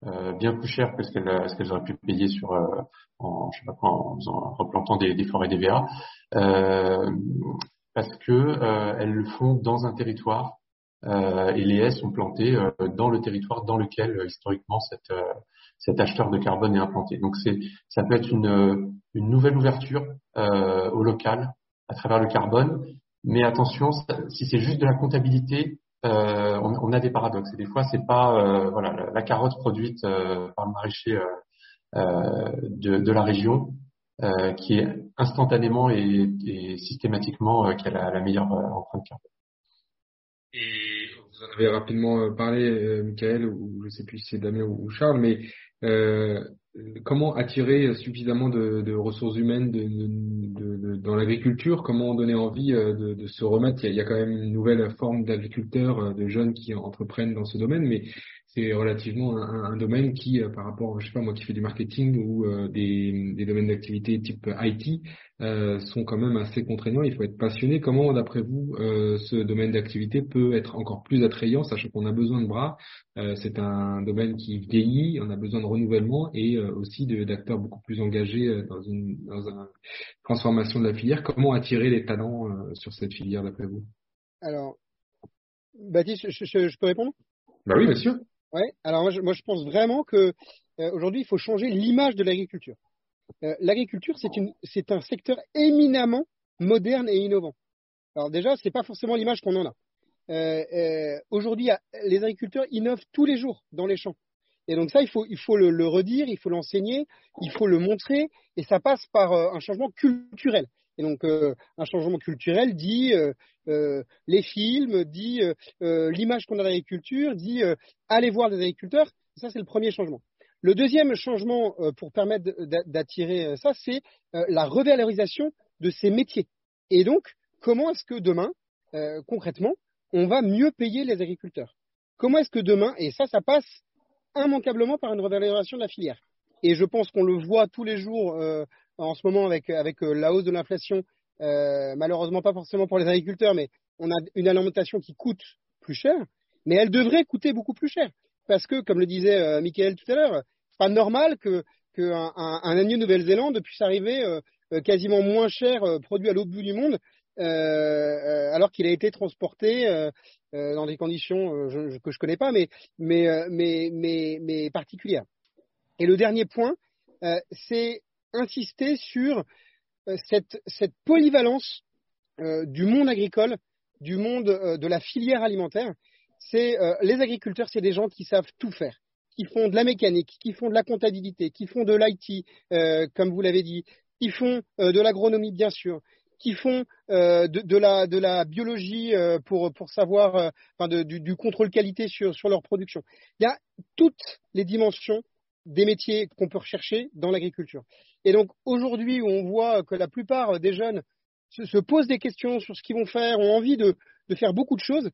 euh, bien plus chers que ce qu'elles auraient pu payer sur euh, en, je sais pas quoi, en, en replantant des, des forêts DVA, euh, parce que euh, elles le font dans un territoire euh, et les haies sont plantées dans le territoire dans lequel historiquement cette, cet acheteur de carbone est implanté. Donc c'est ça peut être une, une nouvelle ouverture au local à travers le carbone, mais attention, si c'est juste de la comptabilité, euh, on, on, a des paradoxes. Et des fois, c'est pas euh, voilà la, carotte produite euh, par le maraîcher de, de, la région qui est instantanément et, et systématiquement qui a la, la meilleure empreinte carbone. Et vous en avez rapidement parlé, Michael, ou je sais plus si c'est Damien ou Charles, mais euh, comment attirer suffisamment de, ressources humaines de, dans l'agriculture? Comment donner envie euh, de, se remettre? Il y, a, quand même une nouvelle forme d'agriculteurs, euh, de jeunes qui entreprennent dans ce domaine, mais c'est relativement un, un, domaine qui, euh, par rapport, je sais pas moi, qui fait du marketing ou euh, des, des, domaines d'activité type IT, euh, sont quand même assez contraignants. Il faut être passionné. Comment, d'après vous, ce domaine d'activité peut être encore plus attrayant, sachant qu'on a besoin de bras? C'est un domaine qui vieillit, on a besoin de renouvellement et aussi d'acteurs beaucoup plus engagés dans une, dans une transformation de la filière. Comment attirer les talents sur cette filière, d'après vous? Alors, Baptiste, je, je, je peux répondre? Bah oui, bien sûr. Ouais. Alors moi je, moi, je pense vraiment que euh, aujourd'hui, il faut changer l'image de l'agriculture. Euh, l'agriculture, c'est, un secteur éminemment moderne et innovant. Alors déjà, c'est pas forcément l'image qu'on en a. Euh, euh aujourd'hui, les agriculteurs innovent tous les jours dans les champs. Et donc ça, il faut, il faut le, le redire, il faut l'enseigner, il faut le montrer, et ça passe par un changement culturel. Et donc, euh, un changement culturel dit euh, euh, les films, dit l'image qu'on a de l'agriculture, dit aller voir des agriculteurs. Ça, c'est le premier changement. Le deuxième changement pour permettre d'attirer ça, c'est la revalorisation de ces métiers. Et donc, comment est-ce que demain, concrètement, on va mieux payer les agriculteurs? Comment est-ce que demain, et ça, ça passe immanquablement par une revalorisation de la filière? Et je pense qu'on le voit tous les jours en ce moment avec, avec euh, la hausse de l'inflation, euh, malheureusement pas forcément pour les agriculteurs, mais on a une alimentation qui coûte plus cher, mais elle devrait coûter beaucoup plus cher. Parce que, comme le disait euh, Michael tout à l'heure, c'est pas normal que qu'un un, un agneau Nouvelle-Zélande puisse arriver euh, quasiment moins cher, produit à l'autre bout du monde, alors qu'il a été transporté dans des conditions je, que je connais pas, mais, mais, mais, mais, mais particulières. Et le dernier point, c'est insister sur euh, cette, polyvalence euh, du monde agricole, du monde euh, de la filière alimentaire. C'est les agriculteurs, c'est des gens qui savent tout faire, qui font de la mécanique, qui font de la comptabilité, qui font de l'IT, comme vous l'avez dit, qui font de l'agronomie bien sûr, qui font de, la, biologie pour, savoir, du, contrôle qualité sur leur production. Il y a toutes les dimensions des métiers qu'on peut rechercher dans l'agriculture. Et donc aujourd'hui, où on voit que la plupart des jeunes se, posent des questions sur ce qu'ils vont faire, ont envie de, faire beaucoup de choses,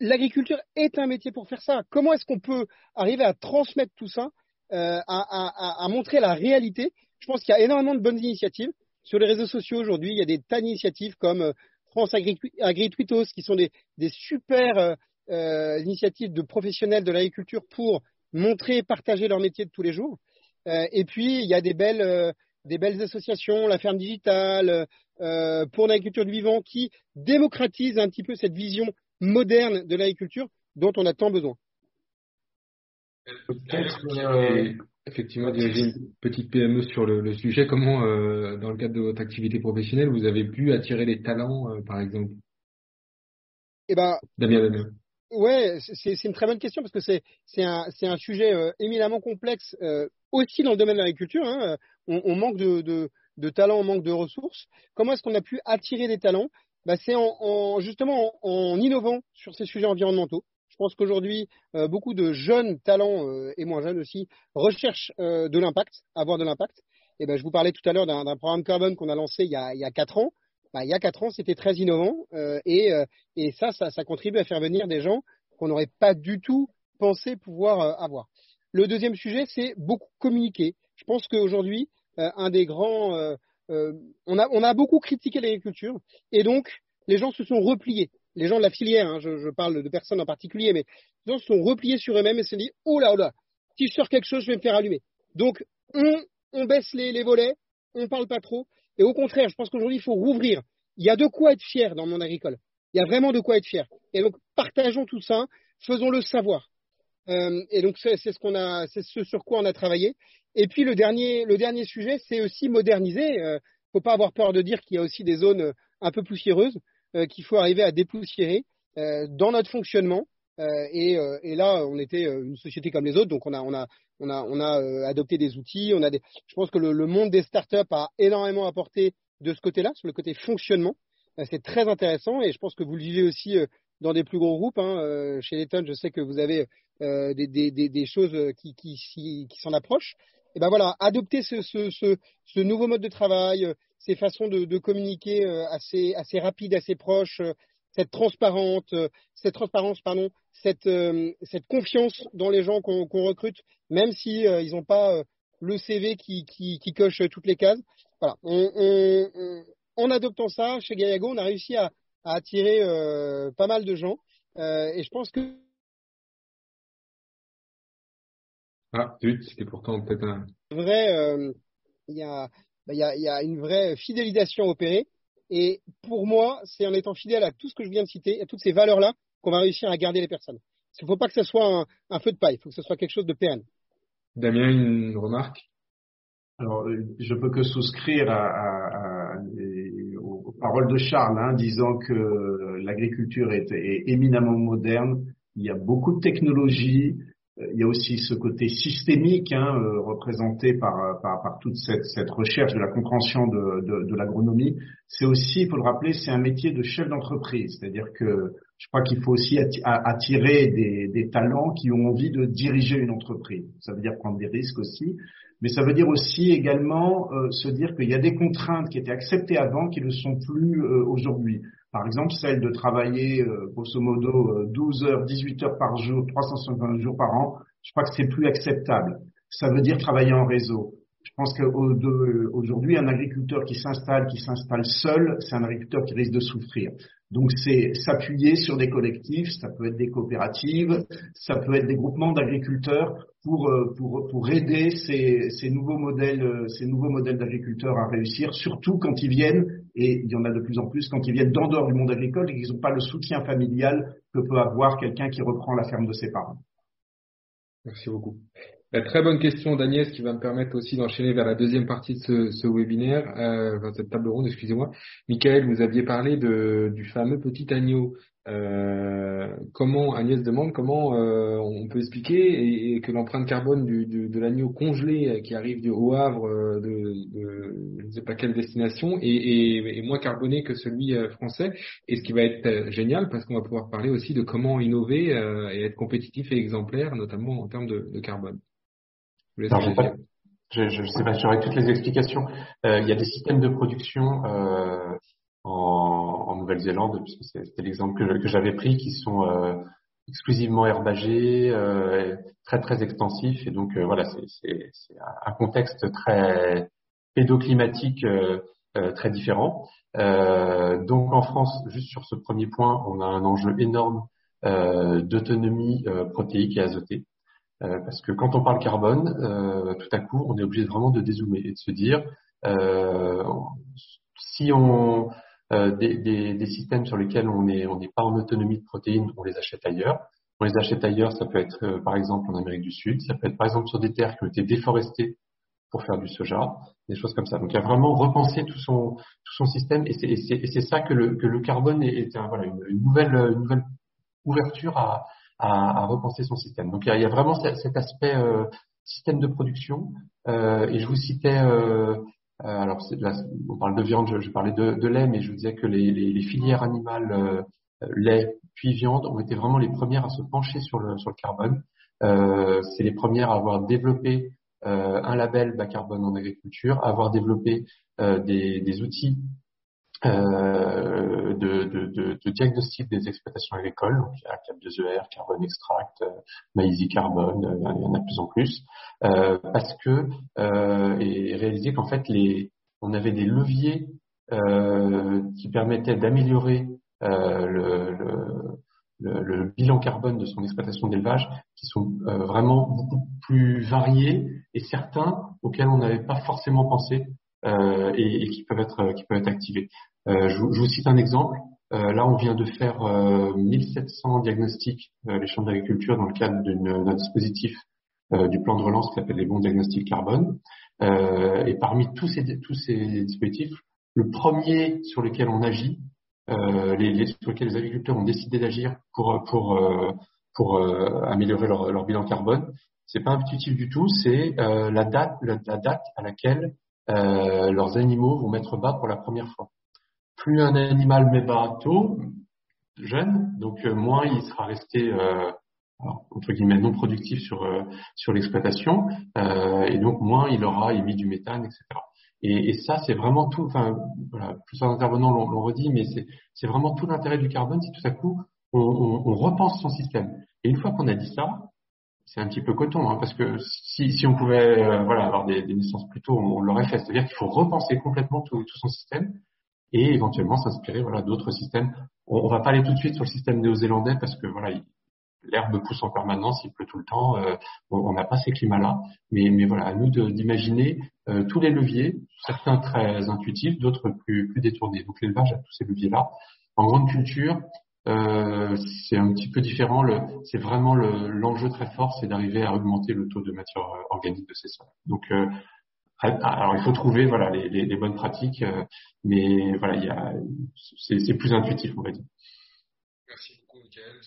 l'agriculture est un métier pour faire ça. Comment est-ce qu'on peut arriver à transmettre tout ça, euh, à, montrer la réalité? Je pense qu'il y a énormément de bonnes initiatives. Sur les réseaux sociaux aujourd'hui, il y a des tas d'initiatives comme euh, France Agri, qui sont des, super euh, initiatives de professionnels de l'agriculture pour montrer, partager leur métier de tous les jours. Euh, et puis, il y a des belles, euh, des belles associations, la ferme digitale, euh, pour l'agriculture du vivant, qui démocratisent un petit peu cette vision moderne de l'agriculture dont on a tant besoin. Effectivement, j'ai une petite PME sur le, sujet. Comment, dans le cadre de votre activité professionnelle, vous avez pu attirer les talents, par exemple? Eh ben, Damien, Damien. Ouais, c'est une très bonne question parce que c'est un, sujet éminemment complexe aussi dans le domaine de l'agriculture. Hein. On, manque de, talents, on manque de ressources. Comment est-ce qu'on a pu attirer des talents? Bah, C'est en, en, justement en, innovant sur ces sujets environnementaux. Je pense qu'aujourd'hui, euh, beaucoup de jeunes talents euh, et moins jeunes aussi recherchent euh, de l'impact, avoir de l'impact. Et ben, je vous parlais tout à l'heure d'un programme carbone qu'on a lancé il y a quatre ans. Bah, il y a quatre ans, c'était très innovant et, et ça, ça, ça, contribue à faire venir des gens qu'on n'aurait pas du tout pensé pouvoir avoir. Le deuxième sujet, c'est beaucoup communiquer. Je pense qu'aujourd'hui, un des grands euh, on, a, on a beaucoup critiqué l'agriculture et donc les gens se sont repliés. Les gens de la filière, hein, je, parle de personnes en particulier, mais les gens se sont repliés sur eux-mêmes et se sont dit oh là oh là, si je sors quelque chose, je vais me faire allumer. Donc on, on baisse les, les volets, on parle pas trop. Et au contraire, je pense qu'aujourd'hui, il faut rouvrir. Il y a de quoi être fier dans le monde agricole. Il y a vraiment de quoi être fier. Et donc, partageons tout ça, faisons-le savoir. Euh, et donc, c'est ce qu'on ce sur quoi on a travaillé. Et puis le dernier, le dernier sujet, c'est aussi moderniser. Euh, faut pas avoir peur de dire qu'il y a aussi des zones euh, un peu poussiéreuses euh, qu'il faut arriver à dépoussiérer dans notre fonctionnement. Et, et, là, on était une société comme les autres, donc on a, on a, on a, on a adopté des outils. On a des, je pense que le, le monde des startups a énormément apporté de ce côté-là, sur le côté fonctionnement. c'est très intéressant et je pense que vous le vivez aussi dans des plus gros groupes. Hein. Chez Letton, je sais que vous avez des, des, des, des, choses qui, qui, qui s'en approchent et ben voilà, adopter ce, ce, ce, ce, nouveau mode de travail, euh, ces façons de, de communiquer euh, assez, assez rapides, assez proches, euh, cette transparente, cette transparence, pardon, cette, cette confiance dans les gens qu'on recrute, même si ils n'ont pas le CV qui, qui, qui, coche toutes les cases. Voilà, on, on, en adoptant ça chez Gayago, on a réussi à, à attirer pas mal de gens, et je pense que Ah, c'était pourtant peut-être un. Vrai, euh, il y, a, bah, y, a, y a une vraie fidélisation opérée. Et pour moi, c'est en étant fidèle à tout ce que je viens de citer, à toutes ces valeurs-là, qu'on va réussir à garder les personnes. Il ne faut pas que ce soit un, un feu de paille, il faut que ce soit quelque chose de pérenne. Damien, une remarque? Alors, je peux que souscrire à, à, à, aux paroles de Charles, hein, disant que l'agriculture est, est, éminemment moderne. Il y a beaucoup de technologies, il y a aussi ce côté systémique hein, euh, représenté par, par, par, toute cette, cette, recherche de la compréhension de, de, de l'agronomie. C'est aussi, il faut le rappeler, c'est un métier de chef d'entreprise. C'est-à-dire que je crois qu'il faut aussi attirer des, des, talents qui ont envie de diriger une entreprise. Ça veut dire prendre des risques aussi, mais ça veut dire aussi également euh, se dire qu'il y a des contraintes qui étaient acceptées avant qui ne sont plus euh, aujourd'hui. Par exemple, celle de travailler euh, grosso modo 12 heures, 18 heures par jour, 350 jours par an, je crois que c'est plus acceptable. Ça veut dire travailler en réseau. Je pense qu'aujourd'hui, un agriculteur qui s'installe, qui s'installe seul, c'est un agriculteur qui risque de souffrir. Donc c'est s'appuyer sur des collectifs, ça peut être des coopératives, ça peut être des groupements d'agriculteurs pour, euh, aider ces, nouveaux modèles, euh, ces nouveaux modèles d'agriculteurs à réussir, surtout quand ils viennent, et il y en a de plus en plus, quand ils viennent d'en du monde agricole et qu'ils n'ont pas le soutien familial que peut avoir quelqu'un qui reprend la ferme de ses parents. Merci beaucoup. Très bonne question d'Agnès qui va me permettre aussi d'enchaîner vers la deuxième partie de ce, ce webinaire, euh, cette table ronde, excusez-moi. Michael, vous aviez parlé de, du fameux petit agneau. Euh, comment Agnès demande comment euh, on peut expliquer et, que l'empreinte carbone du, de l'agneau congelé qui arrive du Haut Havre euh, de, de, je ne sais pas quelle destination est, est, est moins carboné que celui euh, français. Et ce qui va être génial parce qu'on va pouvoir parler aussi de comment innover et être compétitif et exemplaire, notamment en termes de, de carbone. Je ne sais pas si j'aurai toutes les explications. Euh, il y a des systèmes de production euh, en Nouvelle-Zélande, puisque c'était l'exemple que, j'avais pris, qui sont euh, exclusivement herbagés, euh, très très extensifs. Et donc euh, voilà, c'est un contexte très pédoclimatique très différent. donc en France, juste sur ce premier point, on a un enjeu énorme d'autonomie protéique et azotée. Parce que quand on parle carbone, tout à coup, on est obligé vraiment de dézoomer et de se dire, si on des, des, systèmes sur lesquels on n'est pas en autonomie de protéines, on les achète ailleurs. on les achète ailleurs. Ça peut être par exemple en Amérique du Sud, ça peut être par exemple sur des terres qui ont été déforestées pour faire du soja, des choses comme ça. Donc il y a vraiment repensé tout son système et c'est ça que le carbone est, une, nouvelle ouverture à, repenser son système. Donc il y a, vraiment cet, aspect euh, système de production euh, et je vous citais euh, euh alors là, on parle de viande, je, je parlais de, de, lait, mais je vous disais que les, les, les filières animales euh, lait puis viande ont été vraiment les premières à se pencher sur le sur le carbone. c'est les premières à avoir développé euh, un label bas carbone en agriculture, avoir développé euh, des, des, outils euh, de, de, de, de, diagnostic des exploitations agricoles, donc il y a Cap2ER, Carbone Extract, Maïsi Carbone, il y en a de plus en plus, euh, parce que euh, et réaliser qu'en fait les, on avait des leviers euh, qui permettaient d'améliorer le, le, le, bilan carbone de son exploitation d'élevage qui sont euh, vraiment beaucoup plus variés et certains auxquels on n'avait pas forcément pensé euh, et, et, qui peuvent être qui peuvent être activés. Euh, je, je, vous cite un exemple. Euh, là, on vient de faire 1700 diagnostics les champs d'agriculture dans le cadre d'un dispositif du plan de relance qui s'appelle les bons diagnostics carbone. et parmi tous ces tous ces dispositifs, le premier sur lequel on agit, euh, les, les, sur lesquels les agriculteurs ont décidé d'agir pour, pour, euh, pour euh, améliorer leur, leur, bilan carbone. C'est pas intuitif du tout, c'est la, date, la, date à laquelle leurs animaux vont mettre bas pour la première fois. Plus un animal met bas tôt, jeune, donc moins il sera resté entre guillemets non productif sur sur l'exploitation et donc moins il aura émis du méthane, etc. Et, ça, c'est vraiment tout. Enfin, voilà, plusieurs intervenants l'ont redit, mais c'est vraiment tout l'intérêt du carbone, c'est tout à coup on, on, on, repense son système. Et une fois qu'on a dit ça, c'est un petit peu coton, hein, parce que si, si on pouvait euh, voilà avoir des, naissances plus tôt, on, l'aurait fait. C'est-à-dire qu'il faut repenser complètement tout, son système et éventuellement s'inspirer voilà d'autres systèmes. On, on va pas aller tout de suite sur le système néo-zélandais parce que voilà, l'herbe pousse en permanence, il pleut tout le temps, euh, on n'a pas ces climats-là, mais, mais voilà, à nous d'imaginer euh, tous les leviers, certains très intuitifs, d'autres plus, plus détournés. Donc l'élevage a tous ces leviers-là. En grande culture, euh, c'est un petit peu différent. C'est vraiment l'enjeu très fort, c'est d'arriver à augmenter le taux de matière organique de ces sols. Donc alors il faut trouver voilà les, bonnes pratiques, mais voilà il y a c'est plus intuitif on va dire. Merci beaucoup Michael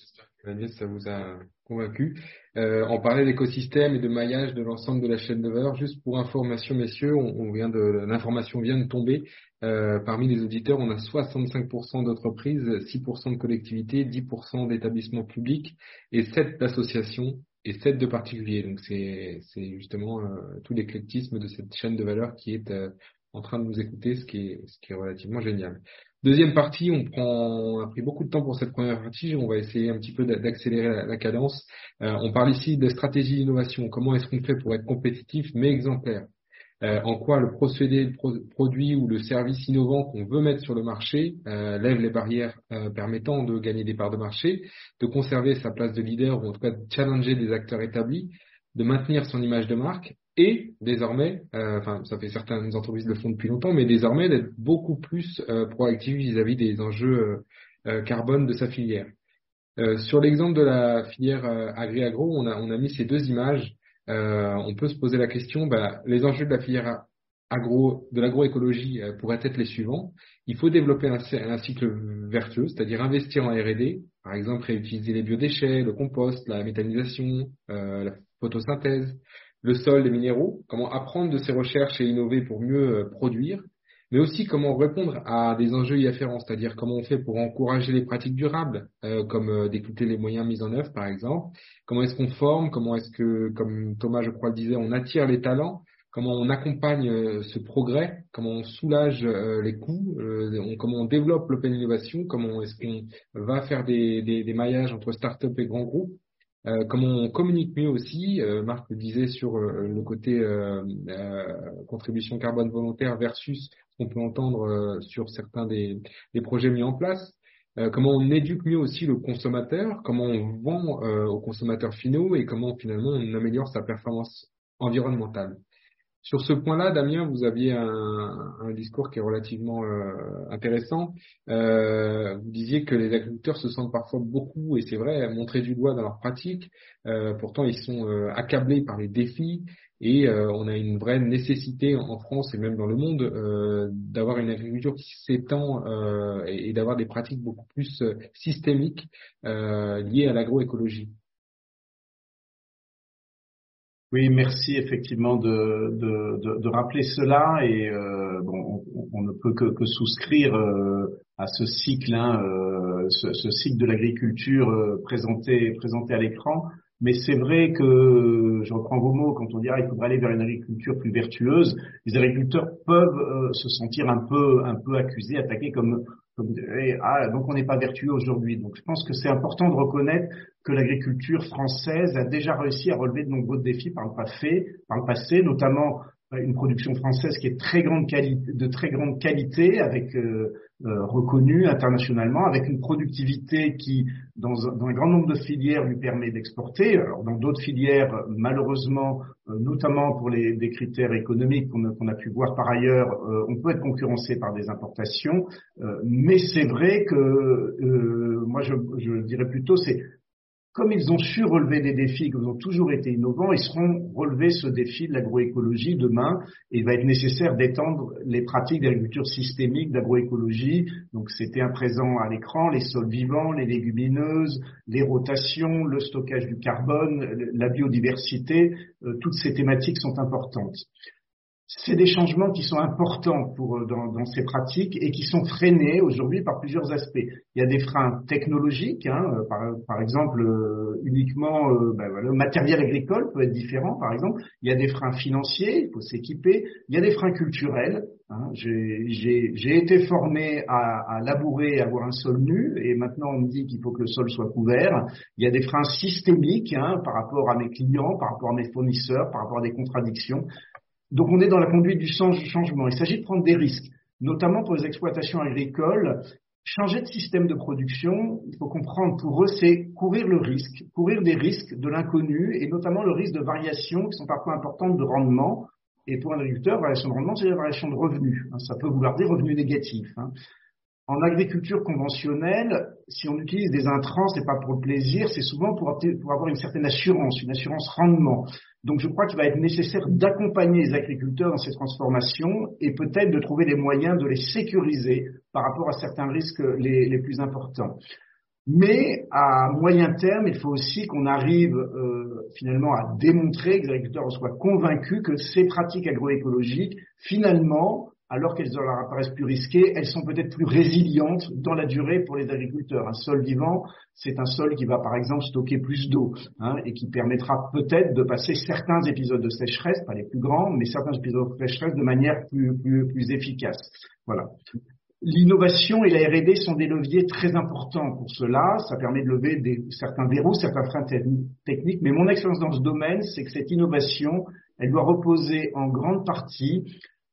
ça vous a convaincu. Euh, on parlait d'écosystème et de maillage de l'ensemble de la chaîne de valeur. Juste pour information, messieurs, on, vient de l'information vient de tomber. Euh, parmi les auditeurs, on a 65% d'entreprises, 6% de collectivités, 10% d'établissements publics et 7 d'associations et 7 de particuliers. Donc c'est justement euh, tout l'éclectisme de cette chaîne de valeur qui est euh, en train de nous écouter, ce qui est, ce qui est relativement génial. Deuxième partie, on prend, a pris beaucoup de temps pour cette première partie. On va essayer un petit peu d'accélérer la, cadence. Euh, on parle ici de stratégie d'innovation. Comment est-ce qu'on fait pour être compétitif mais exemplaire? Euh, En quoi le procédé, le produit ou le service innovant qu'on veut mettre sur le marché euh, lève les barrières permettant de gagner des parts de marché, de conserver sa place de leader ou en tout cas de challenger des acteurs établis, de maintenir son image de marque et désormais, euh, enfin ça fait certaines entreprises le font depuis longtemps, mais désormais d'être beaucoup plus euh, proactif vis-à-vis des enjeux euh, euh, carbone de sa filière. sur l'exemple de la filière agri-agro, on a, on a mis ces deux images. On peut se poser la question, bah, les enjeux de la filière agro, de l'agroécologie pourraient être les suivants. Il faut développer un, un cycle vertueux, c'est-à-dire investir en R&D, par exemple réutiliser les biodéchets, le compost, la méthanisation, la photosynthèse, le sol, les minéraux, comment apprendre de ces recherches et innover pour mieux euh, produire, mais aussi comment répondre à des enjeux y afférents, c'est-à-dire comment on fait pour encourager les pratiques durables, euh, comme euh, d'écouter les moyens mis en œuvre, par exemple. Comment est-ce qu'on forme, comment est-ce que, comme Thomas, je crois, le disait, on attire les talents, comment on accompagne ce progrès, comment on soulage les coûts, comment on développe l'open innovation, comment est-ce qu'on va faire des, des, des maillages entre start-up et grands groupes, euh, comment on communique mieux aussi, euh, Marc le disait sur euh, le côté contribution carbone volontaire versus ce qu'on peut entendre sur certains des, des, projets mis en place. comment on éduque mieux aussi le consommateur, comment on vend aux consommateurs finaux et comment finalement on améliore sa performance environnementale. Sur ce point-là, Damien, vous aviez un, un discours qui est relativement euh, intéressant. Euh, vous disiez que les agriculteurs se sentent parfois beaucoup, et c'est vrai, montrés du doigt dans leur pratique. Euh, pourtant, ils sont euh, accablés par les défis, et euh, on a une vraie nécessité en France et même dans le monde d'avoir une agriculture qui s'étend et d'avoir des pratiques beaucoup plus systémiques liées à l'agroécologie. Oui, merci effectivement de, de, de, de rappeler cela et euh, bon, on, on, ne peut que, que souscrire euh, à ce cycle, hein, euh, ce, ce, cycle de l'agriculture euh, présenté, présenté à l'écran. Mais c'est vrai que, je reprends vos mots, quand on dit ah, il faudrait aller vers une agriculture plus vertueuse, les agriculteurs peuvent euh, se sentir un peu, un peu accusés, attaqués comme ah, donc on n'est pas vertueux aujourd'hui. Donc je pense que c'est important de reconnaître que l'agriculture française a déjà réussi à relever de nombreux défis par le passé, notamment une production française qui est très grande de très grande qualité, avec euh, euh, reconnue internationalement, avec une productivité qui, dans, un grand nombre de filières, lui permet d'exporter. Alors dans d'autres filières, malheureusement, euh, notamment pour les, des critères économiques qu'on a, pu voir par ailleurs, euh, on peut être concurrencé par des importations. mais c'est vrai que moi, je dirais plutôt, c'est comme ils ont su relever des défis, qu'ils ont toujours été innovants, ils seront relever ce défi de l'agroécologie demain. Il va être nécessaire d'étendre les pratiques d'agriculture systémique, d'agroécologie. Donc c'était un présent à l'écran, les sols vivants, les légumineuses, les rotations, le stockage du carbone, la biodiversité. Euh, toutes ces thématiques sont importantes c'est des changements qui sont importants pour, euh, dans, dans, ces pratiques et qui sont freinés aujourd'hui par plusieurs aspects. Il y a des freins technologiques, hein, euh, par, par, exemple euh, uniquement ben le matériel agricole peut être différent, par exemple. Il y a des freins financiers, il faut s'équiper. Il y a des freins culturels. Hein. J'ai été formé à, à labourer, à avoir un sol nu, et maintenant on me dit qu'il faut que le sol soit couvert. Il y a des freins systémiques hein, par rapport à mes clients, par rapport à mes fournisseurs, par rapport à des contradictions. Donc on est dans la conduite du changement. Il s'agit de prendre des risques, notamment pour les exploitations agricoles. Changer de système de production, il faut comprendre pour eux, c'est courir le risque, courir des risques de l'inconnu et notamment le risque de variations qui sont parfois importantes de rendement. Et pour un agriculteur, variation de rendement, c'est la variation de revenus. Hein. Ça peut vouloir dire revenus négatifs. Hein. En agriculture conventionnelle, si on utilise des intrants, c'est pas pour le plaisir, c'est souvent pour avoir une certaine assurance, une assurance rendement. Donc je crois qu'il va être nécessaire d'accompagner les agriculteurs dans ces transformations et peut-être de trouver les moyens de les sécuriser par rapport à certains risques les, les plus importants. Mais à moyen terme, il faut aussi qu'on arrive euh, finalement à démontrer que les agriculteurs soient convaincus que ces pratiques agroécologiques, finalement, alors qu'elles leur apparaissent plus risquées, elles sont peut-être plus résilientes dans la durée pour les agriculteurs. Un sol vivant, c'est un sol qui va par exemple stocker plus d'eau hein, et qui permettra peut-être de passer certains épisodes de sécheresse, pas les plus grands, mais certains épisodes de sécheresse de manière plus, plus, plus efficace. Voilà. L'innovation et la R&D sont des leviers très importants pour cela. Ça permet de lever des, certains verrous, certains freins techniques. Mais mon expérience dans ce domaine, c'est que cette innovation, elle doit reposer en grande partie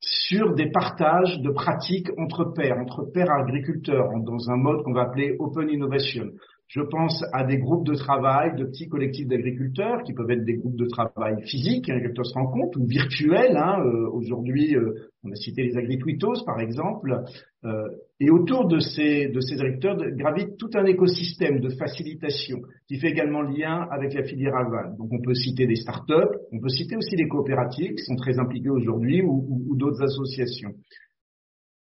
sur des partages de pratiques entre pairs, entre pairs agriculteurs, dans un mode qu'on va appeler Open Innovation. Je pense à des groupes de travail, de petits collectifs d'agriculteurs, qui peuvent être des groupes de travail physiques, un agriculteur se compte, ou virtuels. Hein, euh, Aujourd'hui, euh, on a cité les agritwitos, par exemple. Euh, et autour de ces, de ces agriculteurs gravite tout un écosystème de facilitation qui fait également lien avec la filière aval. Donc on peut citer des startups, on peut citer aussi les coopératives qui sont très impliquées aujourd'hui ou, ou, ou d'autres associations.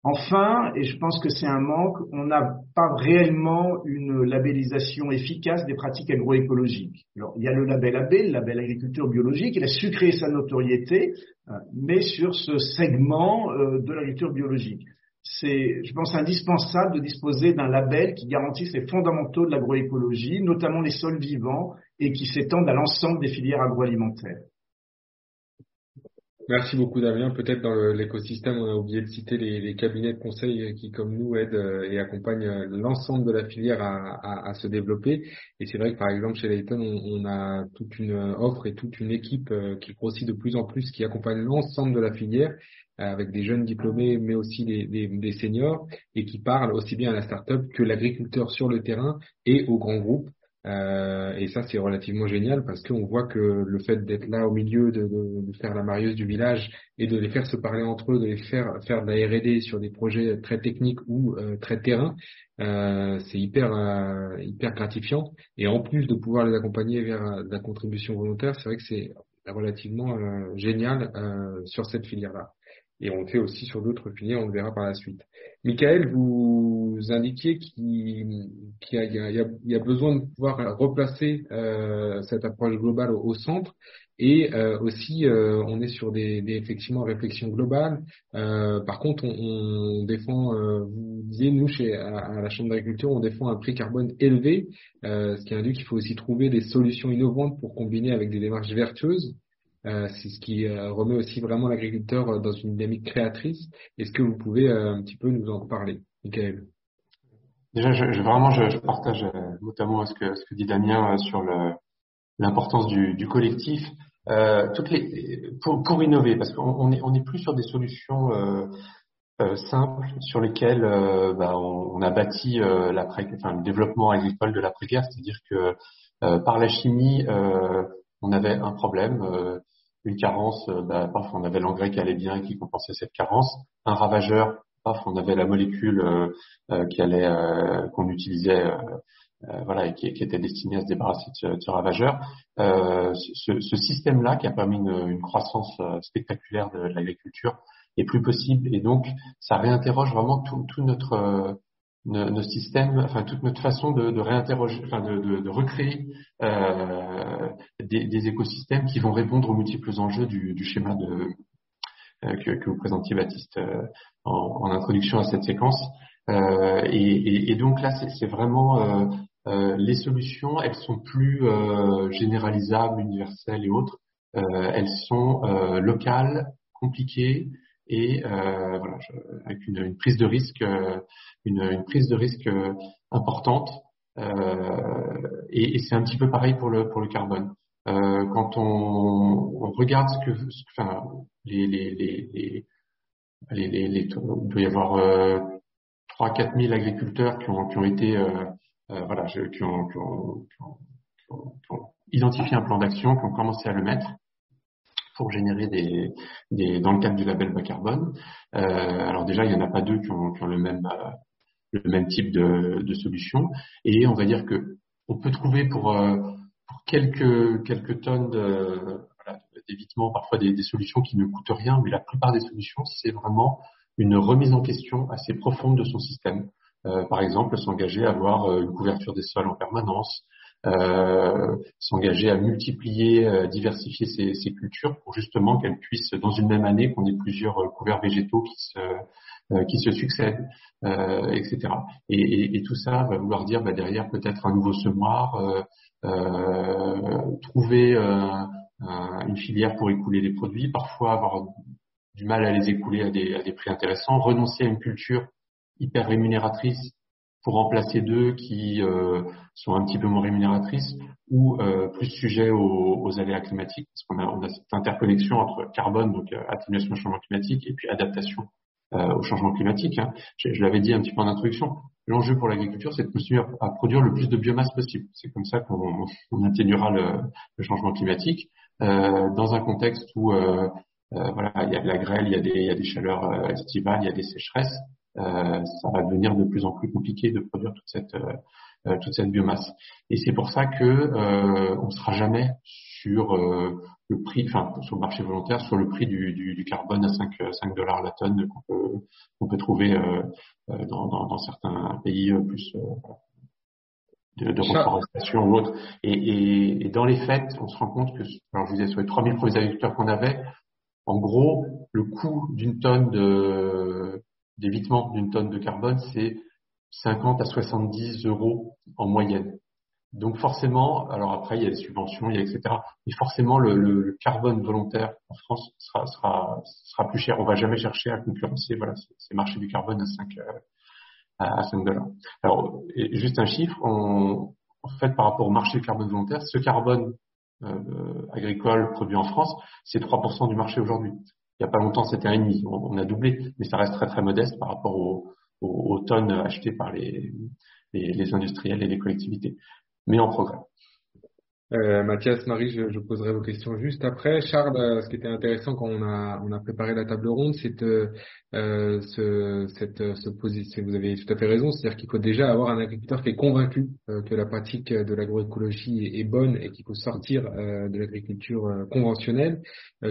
Enfin, et je pense que c'est un manque, on n'a pas réellement une labellisation efficace des pratiques agroécologiques. Alors, il y a le label AB, le label agriculture biologique, il a su créer sa notoriété, euh, mais sur ce segment euh, de l'agriculture biologique. C'est, je pense, indispensable de disposer d'un label qui garantisse les fondamentaux de l'agroécologie, notamment les sols vivants, et qui s'étendent à l'ensemble des filières agroalimentaires. Merci beaucoup Damien. Peut-être dans l'écosystème, on a oublié de citer les, cabinets de conseil qui, comme nous, aident euh, et accompagnent euh, l'ensemble de la filière à, se développer. Et c'est vrai que par exemple chez Layton, on, a toute une offre et toute une équipe euh, qui grossit de plus en plus, qui accompagne l'ensemble de la filière avec des jeunes diplômés, mais aussi des, des, des seniors, et qui parlent aussi bien à la start-up que l'agriculteur sur le terrain et aux grands groupes Euh, et ça, c'est relativement génial parce qu'on voit que le fait d'être là au milieu, de, de, de, faire la marieuse du village et de les faire se parler entre eux, de les faire faire de la R&D sur des projets très techniques ou euh, très terrain, euh, c'est hyper euh, hyper gratifiant. Et en plus de pouvoir les accompagner vers la contribution volontaire, c'est vrai que c'est relativement génial sur cette filière-là. Et on fait aussi sur d'autres filières, on le verra par la suite. Michael, vous indiquiez qu'il y, a, besoin de pouvoir replacer euh, cette approche globale au, centre et euh, aussi euh, on est sur des, des effectivement réflexions globales. par contre, on, défend, vous disiez nous chez à, la Chambre d'agriculture, on défend un prix carbone élevé, ce qui indique qu'il faut aussi trouver des solutions innovantes pour combiner avec des démarches vertueuses. Euh, c'est ce qui euh, remet aussi vraiment l'agriculteur euh, dans une dynamique créatrice. Est-ce que vous pouvez un petit peu nous en parler, Michael? Déjà, je, je, vraiment, je, je partage notamment ce que, ce que dit Damien sur l'importance du, du, collectif. Euh, toutes les, pour, pour innover, parce qu'on n'est on est plus sur des solutions euh, euh, simples sur lesquelles bah, on, on, a bâti l'après, enfin, le développement agricole de l'après-guerre, c'est-à-dire que par la chimie, on avait un problème une carence, euh, bah, paf, on avait l'engrais qui allait bien et qui compensait cette carence. Un ravageur, paf, on avait la molécule euh, euh, qui allait, qu'on utilisait, voilà, et qui, était destinée à se débarrasser de ce, ravageur. Ce, ce système-là, qui a permis une, une croissance spectaculaire de, l'agriculture, est plus possible. Et donc, ça réinterroge vraiment tout, tout notre nos, systèmes, enfin toute notre façon de, de réinterroger, enfin de, de, de recréer euh, des, des, écosystèmes qui vont répondre aux multiples enjeux du, du schéma de, euh, que, que, vous présentiez Baptiste euh, en, en, introduction à cette séquence. Euh, et, et, et, donc là, c'est vraiment euh, les solutions, elles sont plus généralisables, universelles et autres. elles sont locales, compliquées, et euh, voilà, avec une, prise de risque, euh, une, prise de risque euh, importante. Et, c'est un petit peu pareil pour le pour le carbone. Quand on, regarde ce que, enfin, les, les, les, il doit y avoir euh, 3 4 000 agriculteurs qui ont, qui ont été, voilà, qui, ont, identifié un plan d'action, qui ont commencé à le mettre pour générer des, des, dans le cadre du label bas carbone. Euh, alors déjà, il n'y en a pas deux qui ont, qui ont le même euh, le même type de, de, solution. Et on va dire que on peut trouver pour, euh, pour quelques quelques tonnes de, d'évitement parfois des, des, solutions qui ne coûtent rien, mais la plupart des solutions, c'est vraiment une remise en question assez profonde de son système. Euh, par exemple, s'engager à avoir une couverture des sols en permanence, euh, s'engager à multiplier, à diversifier ces, ces cultures pour justement qu'elles puissent, dans une même année, qu'on ait plusieurs euh, couverts végétaux qui se, euh, qui se succèdent, euh, etc. Et, et, et, tout ça va vouloir dire bah, derrière peut-être un nouveau semoir, euh, trouver une filière pour écouler les produits, parfois avoir du mal à les écouler à des, à des prix intéressants, renoncer à une culture hyper rémunératrice pour remplacer deux qui euh, sont un petit peu moins rémunératrices ou euh, plus sujets aux, aux, aléas climatiques, parce qu'on a, on a cette interconnexion entre carbone, donc euh, atténuation au changement climatique, et puis adaptation euh, au changement climatique. Hein. Je, je l'avais dit un petit peu en introduction, l'enjeu pour l'agriculture, c'est de continuer à, produire le plus de biomasse possible. C'est comme ça qu'on on atténuera le, le, changement climatique euh, dans un contexte où voilà, il y a de la grêle, il y a des, il y a des chaleurs estivales, il y a des sécheresses. Euh, ça va devenir de plus en plus compliqué de produire toute cette euh, euh, toute cette biomasse. Et c'est pour ça que euh, on sera jamais sur le prix, enfin sur le marché volontaire, sur le prix du, du, du carbone à 5, 5 dollars la tonne qu'on peut, qu'on peut trouver dans, dans, dans, certains pays plus de, de reforestation ou autre. Et, et, et, dans les faits, on se rend compte que, alors je vous disais, sur les 3000 premiers agriculteurs qu'on avait, en gros, le coût d'une tonne de, d'évitement d'une tonne de carbone, c'est 50 à 70 euros en moyenne. Donc forcément, alors après il y a des subventions, il y a etc. Mais forcément le, carbone volontaire en France sera, sera, sera plus cher. On va jamais chercher à concurrencer voilà ces marchés du carbone à 5 euh, à 5 dollars. Alors juste un chiffre, en fait par rapport au marché du carbone volontaire, ce carbone euh, agricole produit en France, c'est 3% du marché aujourd'hui il n'y a pas longtemps, c'était un demi. On, a doublé, mais ça reste très très modeste par rapport aux, tonnes achetées par les, les, industriels et les collectivités. mais en progrès. Euh, Mathias, Marie, je, je, poserai vos questions juste après. Charles, euh, ce qui était intéressant quand on a, on a préparé la table ronde, c'est euh, ce, cette, ce Vous avez tout à fait raison, c'est-à-dire qu'il faut déjà avoir un agriculteur qui est convaincu euh, que la pratique de l'agroécologie est, bonne et qu'il faut sortir euh, de l'agriculture conventionnelle,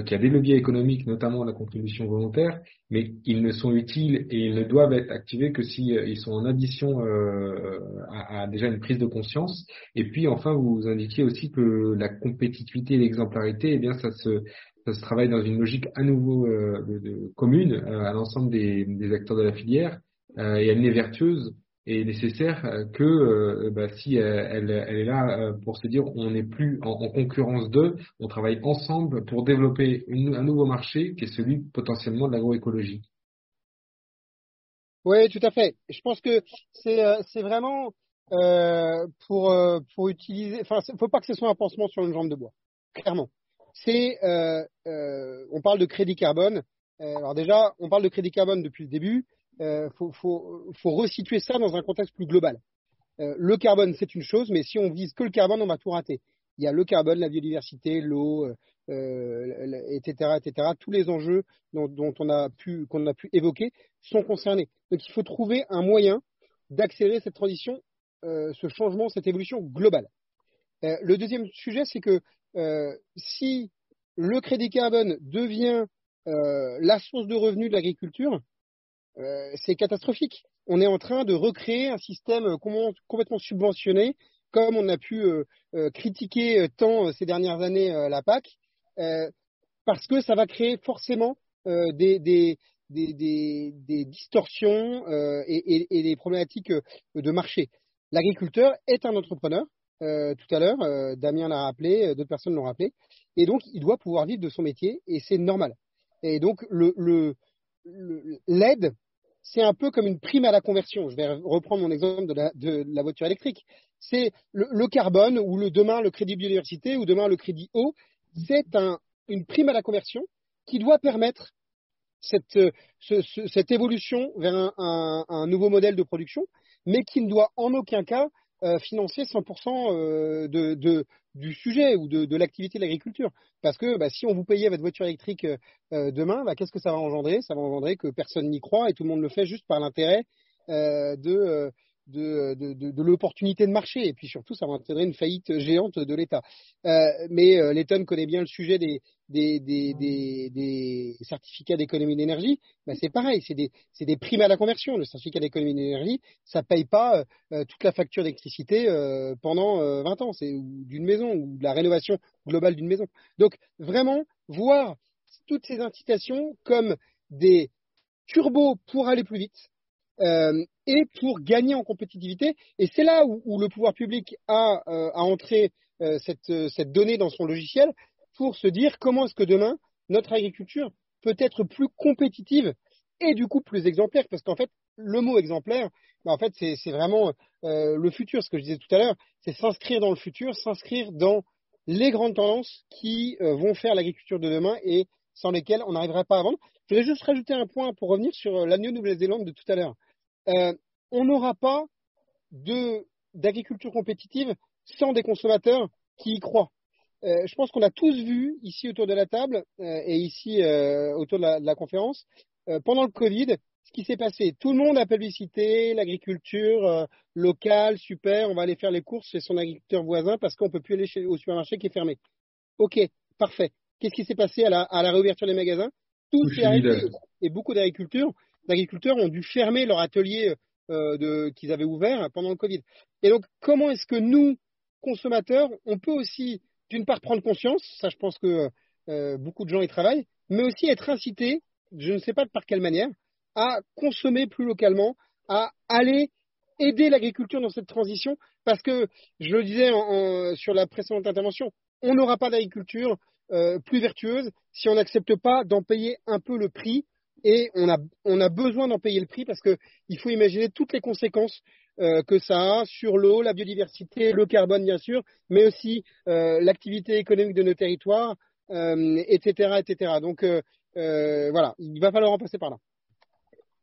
qui a des leviers économiques, notamment la contribution volontaire, mais ils ne sont utiles et ils ne doivent être activés que si ils sont en addition à, à déjà une prise de conscience. Et puis enfin, vous indiquiez aussi que la compétitivité et l'exemplarité, eh bien, ça se, se travaille dans une logique à nouveau euh, commune euh, à l'ensemble des, acteurs de la filière euh, et elle n'est vertueuse et nécessaire que bah, si elle, est là pour se dire on n'est plus en, en concurrence d'eux, on travaille ensemble pour développer un nouveau marché qui est celui potentiellement de l'agroécologie. Oui, tout à fait. Je pense que c'est vraiment pour pour utiliser. Enfin, faut pas que ce soit un pansement sur une jambe de bois. Clairement. C'est euh, euh on parle de crédit carbone. alors déjà, on parle de crédit carbone depuis le début. Euh, faut, resituer ça dans un contexte plus global. le carbone, c'est une chose, mais si on vise que le carbone, on va tout rater. Il y a le carbone, la biodiversité, l'eau, euh, etc., etc. Tous les enjeux dont, on a pu qu'on a pu évoquer sont concernés. Donc, il faut trouver un moyen d'accélérer cette transition euh, ce changement, cette évolution globale. Euh, le deuxième sujet, c'est que euh, si le crédit carbone devient la source de revenus de l'agriculture, c'est catastrophique. On est en train de recréer un système complètement subventionné, comme on a pu critiquer tant ces dernières années la PAC, parce que ça va créer forcément des, des, des, des, distorsions et, et, des problématiques de marché. L'agriculteur est un entrepreneur. Euh, tout à l'heure, euh, Damien l'a rappelé, euh, d'autres personnes l'ont rappelé, et donc il doit pouvoir vivre de son métier, et c'est normal. Et donc l'aide, c'est un peu comme une prime à la conversion. Je vais reprendre mon exemple de la, voiture électrique. C'est le, carbone ou demain le crédit biodiversité ou demain le crédit eau. C'est un, une prime à la conversion qui doit permettre cette, ce, cette évolution vers un, nouveau modèle de production mais qui ne doit en aucun cas euh, financer 100% euh, de, de, du sujet ou de, de l'activité de l'agriculture. Parce que bah, si on vous payait votre voiture électrique euh, demain, bah, qu'est-ce que ça va engendrer? Ça va engendrer que personne n'y croit et tout le monde le fait juste par l'intérêt de de, de, de, l'opportunité de marché. Et puis surtout, ça va entraîner une faillite géante de l'État. Euh, mais euh, l'État connaît bien le sujet des, des, des, des, des certificats d'économie d'énergie. Ben, c'est pareil, c'est des, des primes à la conversion. Le certificat d'économie d'énergie, ça paye pas euh, toute la facture d'électricité euh, pendant 20 ans, c'est d'une maison ou de la rénovation globale d'une maison. Donc vraiment, voir toutes ces incitations comme des turbos pour aller plus vite, euh, et pour gagner en compétitivité. Et c'est là où, le pouvoir public a, euh, a entré euh, cette, euh, cette donnée dans son logiciel pour se dire comment est-ce que demain notre agriculture peut être plus compétitive et du coup plus exemplaire. Parce qu'en fait, le mot exemplaire, bah, en fait, c'est vraiment euh, le futur. Ce que je disais tout à l'heure, c'est s'inscrire dans le futur, s'inscrire dans les grandes tendances qui vont faire l'agriculture de demain et sans lesquelles on n'arriverait pas à vendre. Je voudrais juste rajouter un point pour revenir sur l'agneau Nouvelle-Zélande de tout à l'heure euh, on n'aura pas d'agriculture compétitive sans des consommateurs qui y croient. Euh, je pense qu'on a tous vu ici autour de la table euh, et ici autour de la, de la conférence pendant le Covid ce qui s'est passé. Tout le monde a publicité l'agriculture locale, super, on va aller faire les courses chez son agriculteur voisin parce qu'on peut plus aller chez, au supermarché qui est fermé. Ok, parfait. Qu'est-ce qui s'est passé à la, à la réouverture des magasins? Tout s'est arrêté et beaucoup d'agriculteurs d'agriculteurs ont dû fermer leur atelier euh, qu'ils avaient ouvert pendant le Covid. Et donc, comment est-ce que nous, consommateurs, on peut aussi, d'une part, prendre conscience, ça je pense que euh, beaucoup de gens y travaillent, mais aussi être incité, je ne sais pas par quelle manière, à consommer plus localement, à aller aider l'agriculture dans cette transition, parce que, je le disais en, sur la précédente intervention, on n'aura pas d'agriculture euh, plus vertueuse si on n'accepte pas d'en payer un peu le prix et on a, on a besoin d'en payer le prix parce qu'il faut imaginer toutes les conséquences euh, que ça a sur l'eau, la biodiversité, le carbone bien sûr, mais aussi euh, l'activité économique de nos territoires, euh, etc., etc. Donc voilà, il va falloir en passer par là.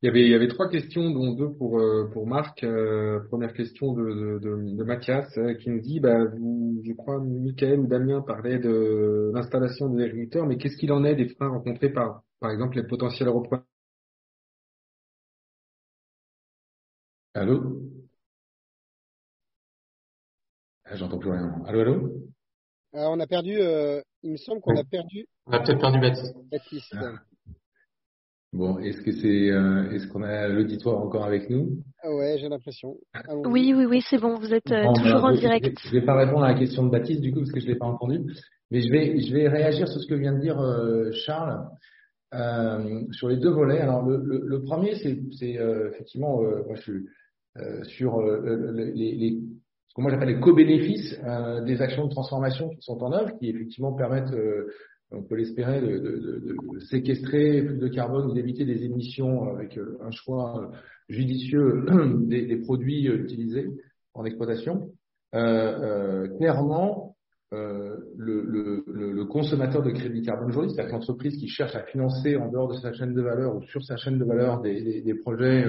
Il y avait, trois questions, dont deux pour, pour Marc. Première question de, de, de, Mathias qui nous dit, bah, vous, je crois, Michael ou Damien parlaient de l'installation des agriculteurs, mais qu'est-ce qu'il en est des freins rencontrés par, par exemple, les potentiels repreneurs Allô? Ah, J'entends plus rien. Allô, allô? On a perdu, il me semble qu'on a perdu. On a peut-être perdu Baptiste. Baptiste. Ah. Bon, est-ce que c'est, euh, est-ce qu'on a l'auditoire encore avec nous? Ah Ouais, j'ai l'impression. Oui, oui, oui, c'est bon. Vous êtes euh, toujours en direct. Je vais, vais pas répondre à la question de Baptiste du coup parce que je l'ai pas entendu, mais je vais, je vais réagir sur ce que vient de dire euh, Charles sur les deux volets. Alors le, le, premier, c'est, c'est effectivement, moi je suis sur les, les, ce que moi j'appelle les co-bénéfices des actions de transformation qui sont en œuvre, qui effectivement permettent on peut l'espérer, de, de, de, séquestrer plus de carbone ou d'éviter des émissions avec euh, un choix euh, judicieux des, des produits euh, utilisés en exploitation. Euh, clairement, euh, le, le, le, consommateur de crédit carbone. Aujourd'hui, c'est-à-dire l'entreprise qui cherche à financer en dehors de sa chaîne de valeur ou sur sa chaîne de valeur des, des, des projets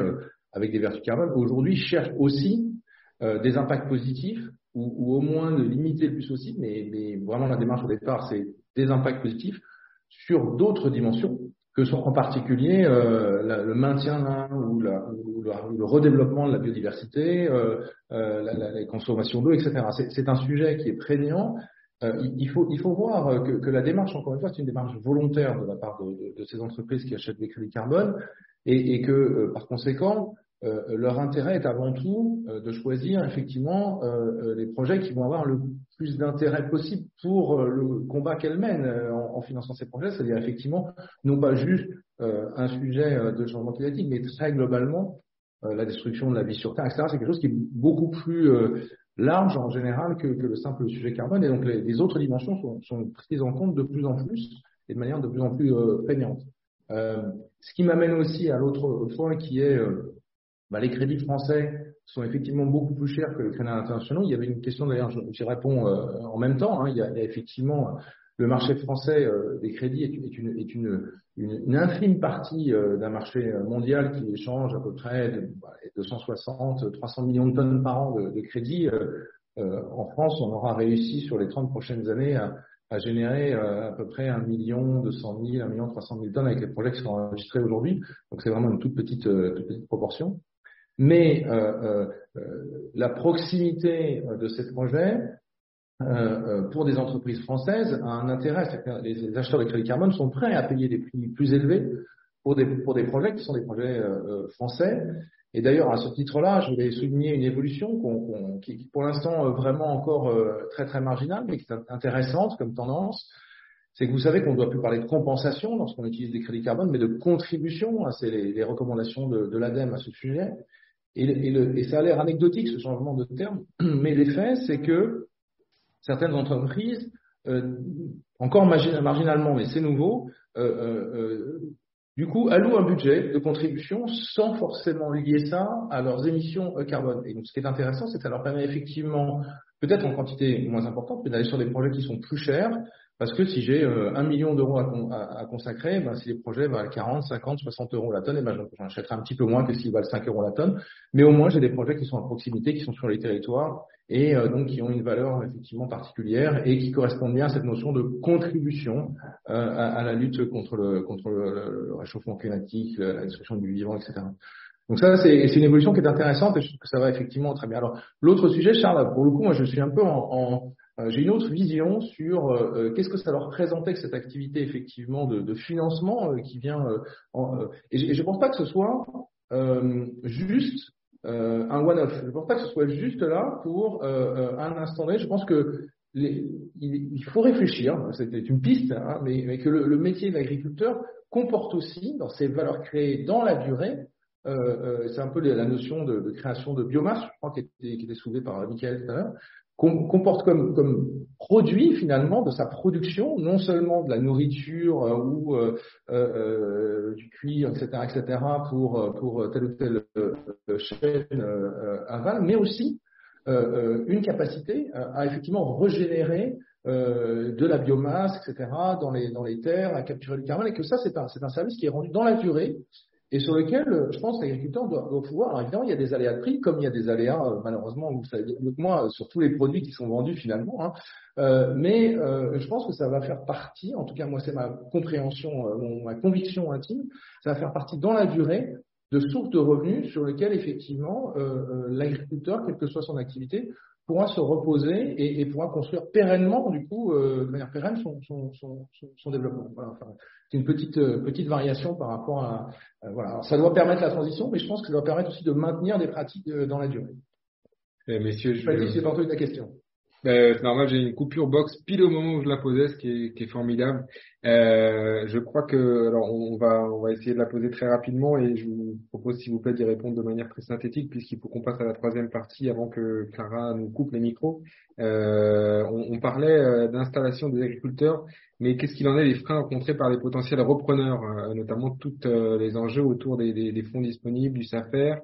avec des vertus carbone, aujourd'hui cherche aussi des impacts positifs ou, ou, au moins de limiter le plus possible, mais, mais vraiment la démarche au départ, c'est des impacts positifs sur d'autres dimensions que sont en particulier euh, le maintien ou, la, ou, le redéveloppement de la biodiversité, euh, euh, la, la, la, consommation d'eau, etc. C'est un sujet qui est prégnant. Euh, il, faut, il faut voir que, que, la démarche, encore une fois, c'est une démarche volontaire de la part de, de, de, ces entreprises qui achètent des crédits carbone et, et que, euh, par conséquent, euh, leur intérêt est avant tout de choisir effectivement les projets qui vont avoir le plus d'intérêt possible pour euh, le combat qu'elle mène euh, en, finançant ces projets, c'est-à-dire effectivement non pas juste euh, un sujet de changement climatique, mais très globalement la destruction de la vie sur Terre, etc. C'est quelque chose qui est beaucoup plus large en général que, que, le simple sujet carbone, et donc les, autres dimensions sont, sont, prises en compte de plus en plus et de manière de plus en plus prégnante. ce qui m'amène aussi à l'autre point qui est bah, les crédits français sont effectivement beaucoup plus chers que les crédits internationaux. Il y avait une question d'ailleurs, j'y réponds euh, en même temps. Hein. il, y a, effectivement le marché français euh, des crédits est, une, est une, une, infime partie euh, d'un marché mondial qui échange à peu près de, 260, bah, 300 millions de tonnes par an de, de crédits. en France, on aura réussi sur les 30 prochaines années à, à générer à peu près 1 million 200 000, 1 million 300 000 tonnes avec les projets qui sont enregistrés aujourd'hui. Donc c'est vraiment une toute petite, toute petite proportion mais euh, euh, euh, la proximité de ces projets pour des entreprises françaises a un intérêt. Les acheteurs de crédit carbone sont prêts à payer des prix plus élevés pour des, projets qui sont des projets français. Et d'ailleurs, à ce titre-là, je voulais souligner une évolution qui, qui, pour l'instant, vraiment encore très très marginale, mais qui est intéressante comme tendance. C'est que vous savez qu'on ne doit plus parler de compensation lorsqu'on utilise des crédits carbone, mais de contribution. C'est les, les, recommandations de, de l'ADEME à ce sujet. Et, ça a l'air anecdotique ce changement de terme, mais l'effet, c'est que certaines entreprises, euh, encore marginalement, mais c'est nouveau, euh, euh, euh, du coup, allouent un budget de contribution sans forcément lier ça à leurs émissions carbone. Et donc, ce qui est intéressant, c'est que ça leur permet effectivement, peut-être en quantité moins importante, mais d'aller sur des projets qui sont plus chers, parce que si j'ai euh, un million d'euros à, à, consacrer, ben, si les projets valent 40, 50, 60 euros la tonne, et eh ben, j'en achèterai un petit peu moins que s'ils valent 5 euros la tonne. Mais au moins, j'ai des projets qui sont à proximité, qui sont sur les territoires et euh, donc qui ont une valeur effectivement particulière et qui correspondent bien à cette notion de contribution euh, à, à, la lutte contre le, contre le, réchauffement climatique, la destruction du vivant, etc. Donc ça, c'est une évolution qui est intéressante et je trouve que ça va effectivement très bien. Alors, l'autre sujet, Charles, pour le coup, moi, je suis un peu en, en j'ai une autre vision sur euh, euh, qu'est-ce que ça leur représentait que cette activité effectivement de, financement qui vient. En, et je ne pense pas que ce soit juste un one-off. Je ne pense pas que ce soit juste là pour un instant donné. Je pense que il, faut réfléchir, c'était une piste, hein, mais, que le, métier d'agriculteur comporte aussi dans ses valeurs créées dans la durée euh, euh, c'est un peu la notion de, de, création de biomasse, je crois, qui était, qui était soulevée par Michael tout à l'heure comporte comme, comme produit finalement de sa production, non seulement de la nourriture euh, ou euh, euh, du cuir, etc., etc., pour, pour telle ou telle chaîne aval, mais aussi une capacité à, effectivement régénérer de la biomasse, etc., dans les, dans les terres, à capturer le carbone, et que ça, c'est un, c'est un service qui est rendu dans la durée et sur lequel je pense l'agriculteur doit, pouvoir. Alors évidemment, il y a des aléas de prix, comme il y a des aléas, malheureusement, vous savez mieux que moi, sur tous les produits qui sont vendus finalement. Hein. Euh, mais euh, je pense que ça va faire partie, en tout cas moi c'est ma compréhension, ma conviction intime, ça va faire partie dans la durée de sources de revenus sur lesquelles effectivement l'agriculteur, quelle que soit son activité, pourra se reposer et, et pourra construire pérennement, du coup, euh, de manière pérenne, son, son, son, son développement. Voilà, enfin, c'est une petite, euh, petite variation par rapport à. Euh, voilà. Alors, ça doit permettre la transition, mais je pense que ça doit permettre aussi de maintenir des pratiques euh, dans la durée. Eh, messieurs, je vais. Si pas entendu ta question. Euh, c'est normal, j'ai une coupure box pile au moment où je la posais, ce qui est, qui est formidable. Euh, je crois que, alors on va, on va essayer de la poser très rapidement et je vous propose s'il vous plaît d'y répondre de manière très synthétique puisqu'il faut qu'on passe à la troisième partie avant que Clara nous coupe les micros. Euh, on, on, parlait euh, d'installation des agriculteurs, mais qu'est-ce qu'il en est des freins rencontrés par les potentiels repreneurs, euh, notamment tous les enjeux autour des, des, des fonds disponibles, du SAFER,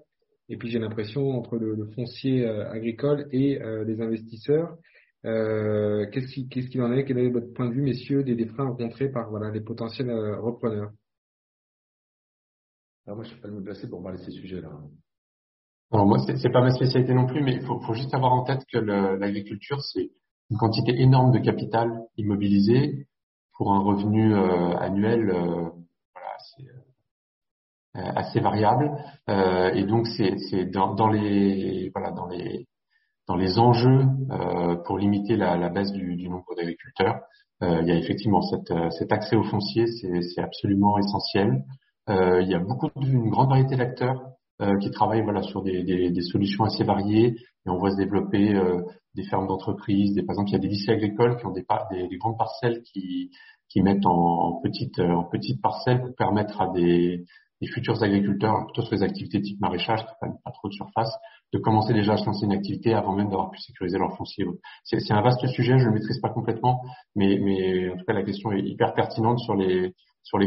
et puis j'ai l'impression entre le, le foncier euh, agricole et euh, les investisseurs. Euh, qu'est-ce qu'il en est? Quel est votre point de vue, messieurs, des, des freins rencontrés par voilà, les potentiels repreneurs? Alors moi, je ne suis pas me placer pour parler de ces sujets-là. Alors moi, c'est pas ma spécialité non plus, mais il faut, faut, juste avoir en tête que l'agriculture, c'est une quantité énorme de capital immobilisé pour un revenu euh, annuel. Euh, voilà, euh, assez variable. Euh, et donc c'est dans, dans, les voilà dans les dans les enjeux euh, pour limiter la, la baisse du, du nombre d'agriculteurs il y a effectivement cette, cet accès au foncier c'est absolument essentiel. Il y a beaucoup une grande variété d'acteurs qui travaillent voilà sur des, des, des, solutions assez variées et on voit se développer des fermes d'entreprise des par exemple il y a des lycées agricoles qui ont des, des, des grandes parcelles qui qui mettent en, en petites en petites parcelles pour permettre à des futurs agriculteurs, plutôt sur les activités type maraîchage, qui prennent pas trop de surface, de commencer déjà à se lancer une activité avant même d'avoir pu sécuriser leur foncier. C'est un vaste sujet, je ne le maîtrise pas complètement, mais, en tout cas la question est hyper pertinente sur les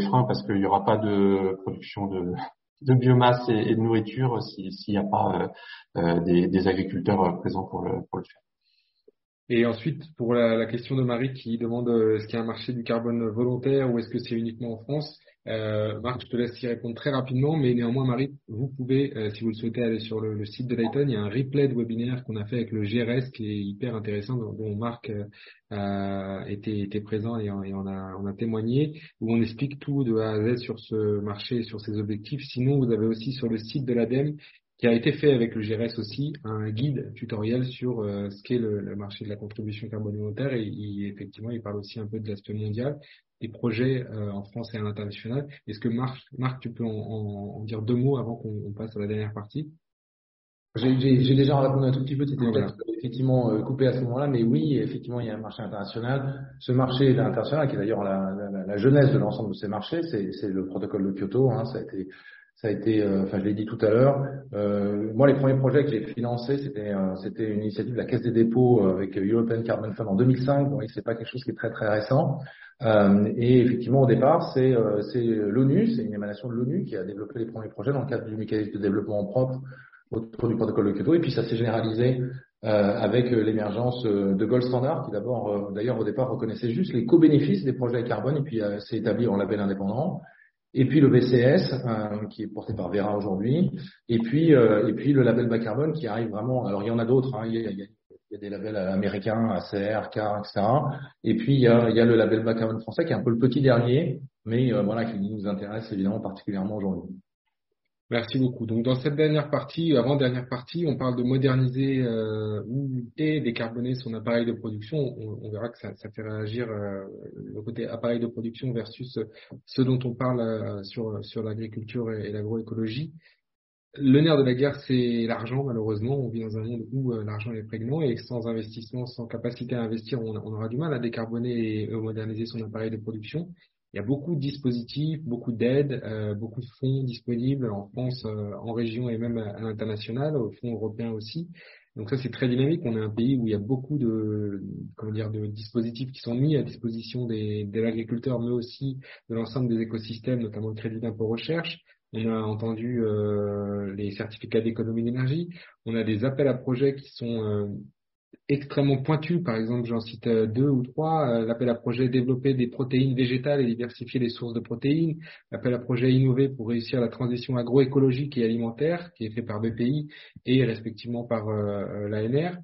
freins parce qu'il n'y aura pas de production de, biomasse et, de nourriture s'il n'y a pas euh, euh, des, agriculteurs présents pour le, faire. Et ensuite, pour la, question de Marie qui demande euh, est-ce qu'il y a un marché du carbone volontaire ou est-ce que c'est uniquement en France? Euh, Marc, je te laisse y répondre très rapidement, mais néanmoins, Marie, vous pouvez, euh, si vous le souhaitez, aller sur le, site de Lighton. Il y a un replay de webinaire qu'on a fait avec le GRS qui est hyper intéressant, dont, Marc euh, était, était, présent et, et on, a, on a témoigné, où on explique tout de A à Z sur ce marché et sur ses objectifs. Sinon, vous avez aussi sur le site de l'ADEME qui a été fait avec le GRS aussi, un guide tutoriel sur euh, ce qu'est le, le, marché de la contribution carbone volontaire et effectivement il parle aussi un peu de l'aspect mondial des projets euh, en France et à l'international. Est-ce que Marc, Marc, tu peux en, en, dire deux mots avant qu'on passe à la dernière partie? J'ai déjà répondu un tout petit peu, c'était voilà. effectivement euh, coupé à ce moment-là, mais oui, effectivement, il y a un marché international. Ce marché international, qui est d'ailleurs la, la, la, jeunesse de l'ensemble de ces marchés, c'est le protocole de Kyoto. Hein, ça a été ça a été, euh, enfin je l'ai dit tout à l'heure, euh, moi les premiers projets que j'ai financés, c'était euh, c'était une initiative de la Caisse des dépôts euh, avec European Carbon Fund en 2005, donc c'est pas quelque chose qui est très très récent. et effectivement au départ c'est c'est l'ONU, c'est une émanation de l'ONU qui a développé les premiers projets dans le cadre du mécanisme de développement propre autour du protocole de Kyoto, et puis ça s'est généralisé avec l'émergence de Gold Standard, qui d'abord d'ailleurs au départ reconnaissait juste les co-bénéfices des projets carbone, et puis s'est établi en label indépendant et puis le VCS euh, qui est porté par Vera aujourd'hui, et puis euh, et puis le label bas carbone qui arrive vraiment. Alors il y en a d'autres, hein, il, y a, il, y a, des labels américains, ACR, CAR, etc. Et puis il y a, il y a le label bas carbone français qui est un peu le petit dernier, mais euh, voilà qui nous intéresse évidemment particulièrement aujourd'hui. Merci beaucoup. Donc dans cette dernière partie, avant-dernière partie, on parle de moderniser euh, et décarboner son appareil de production. On, verra que ça, ça fait réagir euh, le côté appareil de production versus ce dont on parle euh, sur, sur l'agriculture et, l'agroécologie. Le nerf de la guerre, c'est l'argent, malheureusement. On vit dans un monde où euh, l'argent est prégnant et sans investissement, sans capacité à investir, on aura du mal à décarboner et moderniser son appareil de production. Il y a beaucoup de dispositifs, beaucoup d'aides, euh, beaucoup de fonds disponibles en France, euh, en région et même à, l'international, au fonds européen aussi. Donc ça c'est très dynamique. On est un pays où il y a beaucoup de comment dire de dispositifs qui sont mis à disposition des, des agriculteurs, mais aussi de l'ensemble des écosystèmes, notamment le crédit d'impôt recherche. On a entendu euh, les certificats d'économie d'énergie. On a des appels à projets qui sont euh, extrêmement pointus. Par exemple, j'en cite deux ou trois. L'appel à projet développer des protéines végétales et diversifier les sources de protéines. L'appel à projet innover pour réussir la transition agroécologique et alimentaire, qui est fait par BPI et respectivement par l'ANR.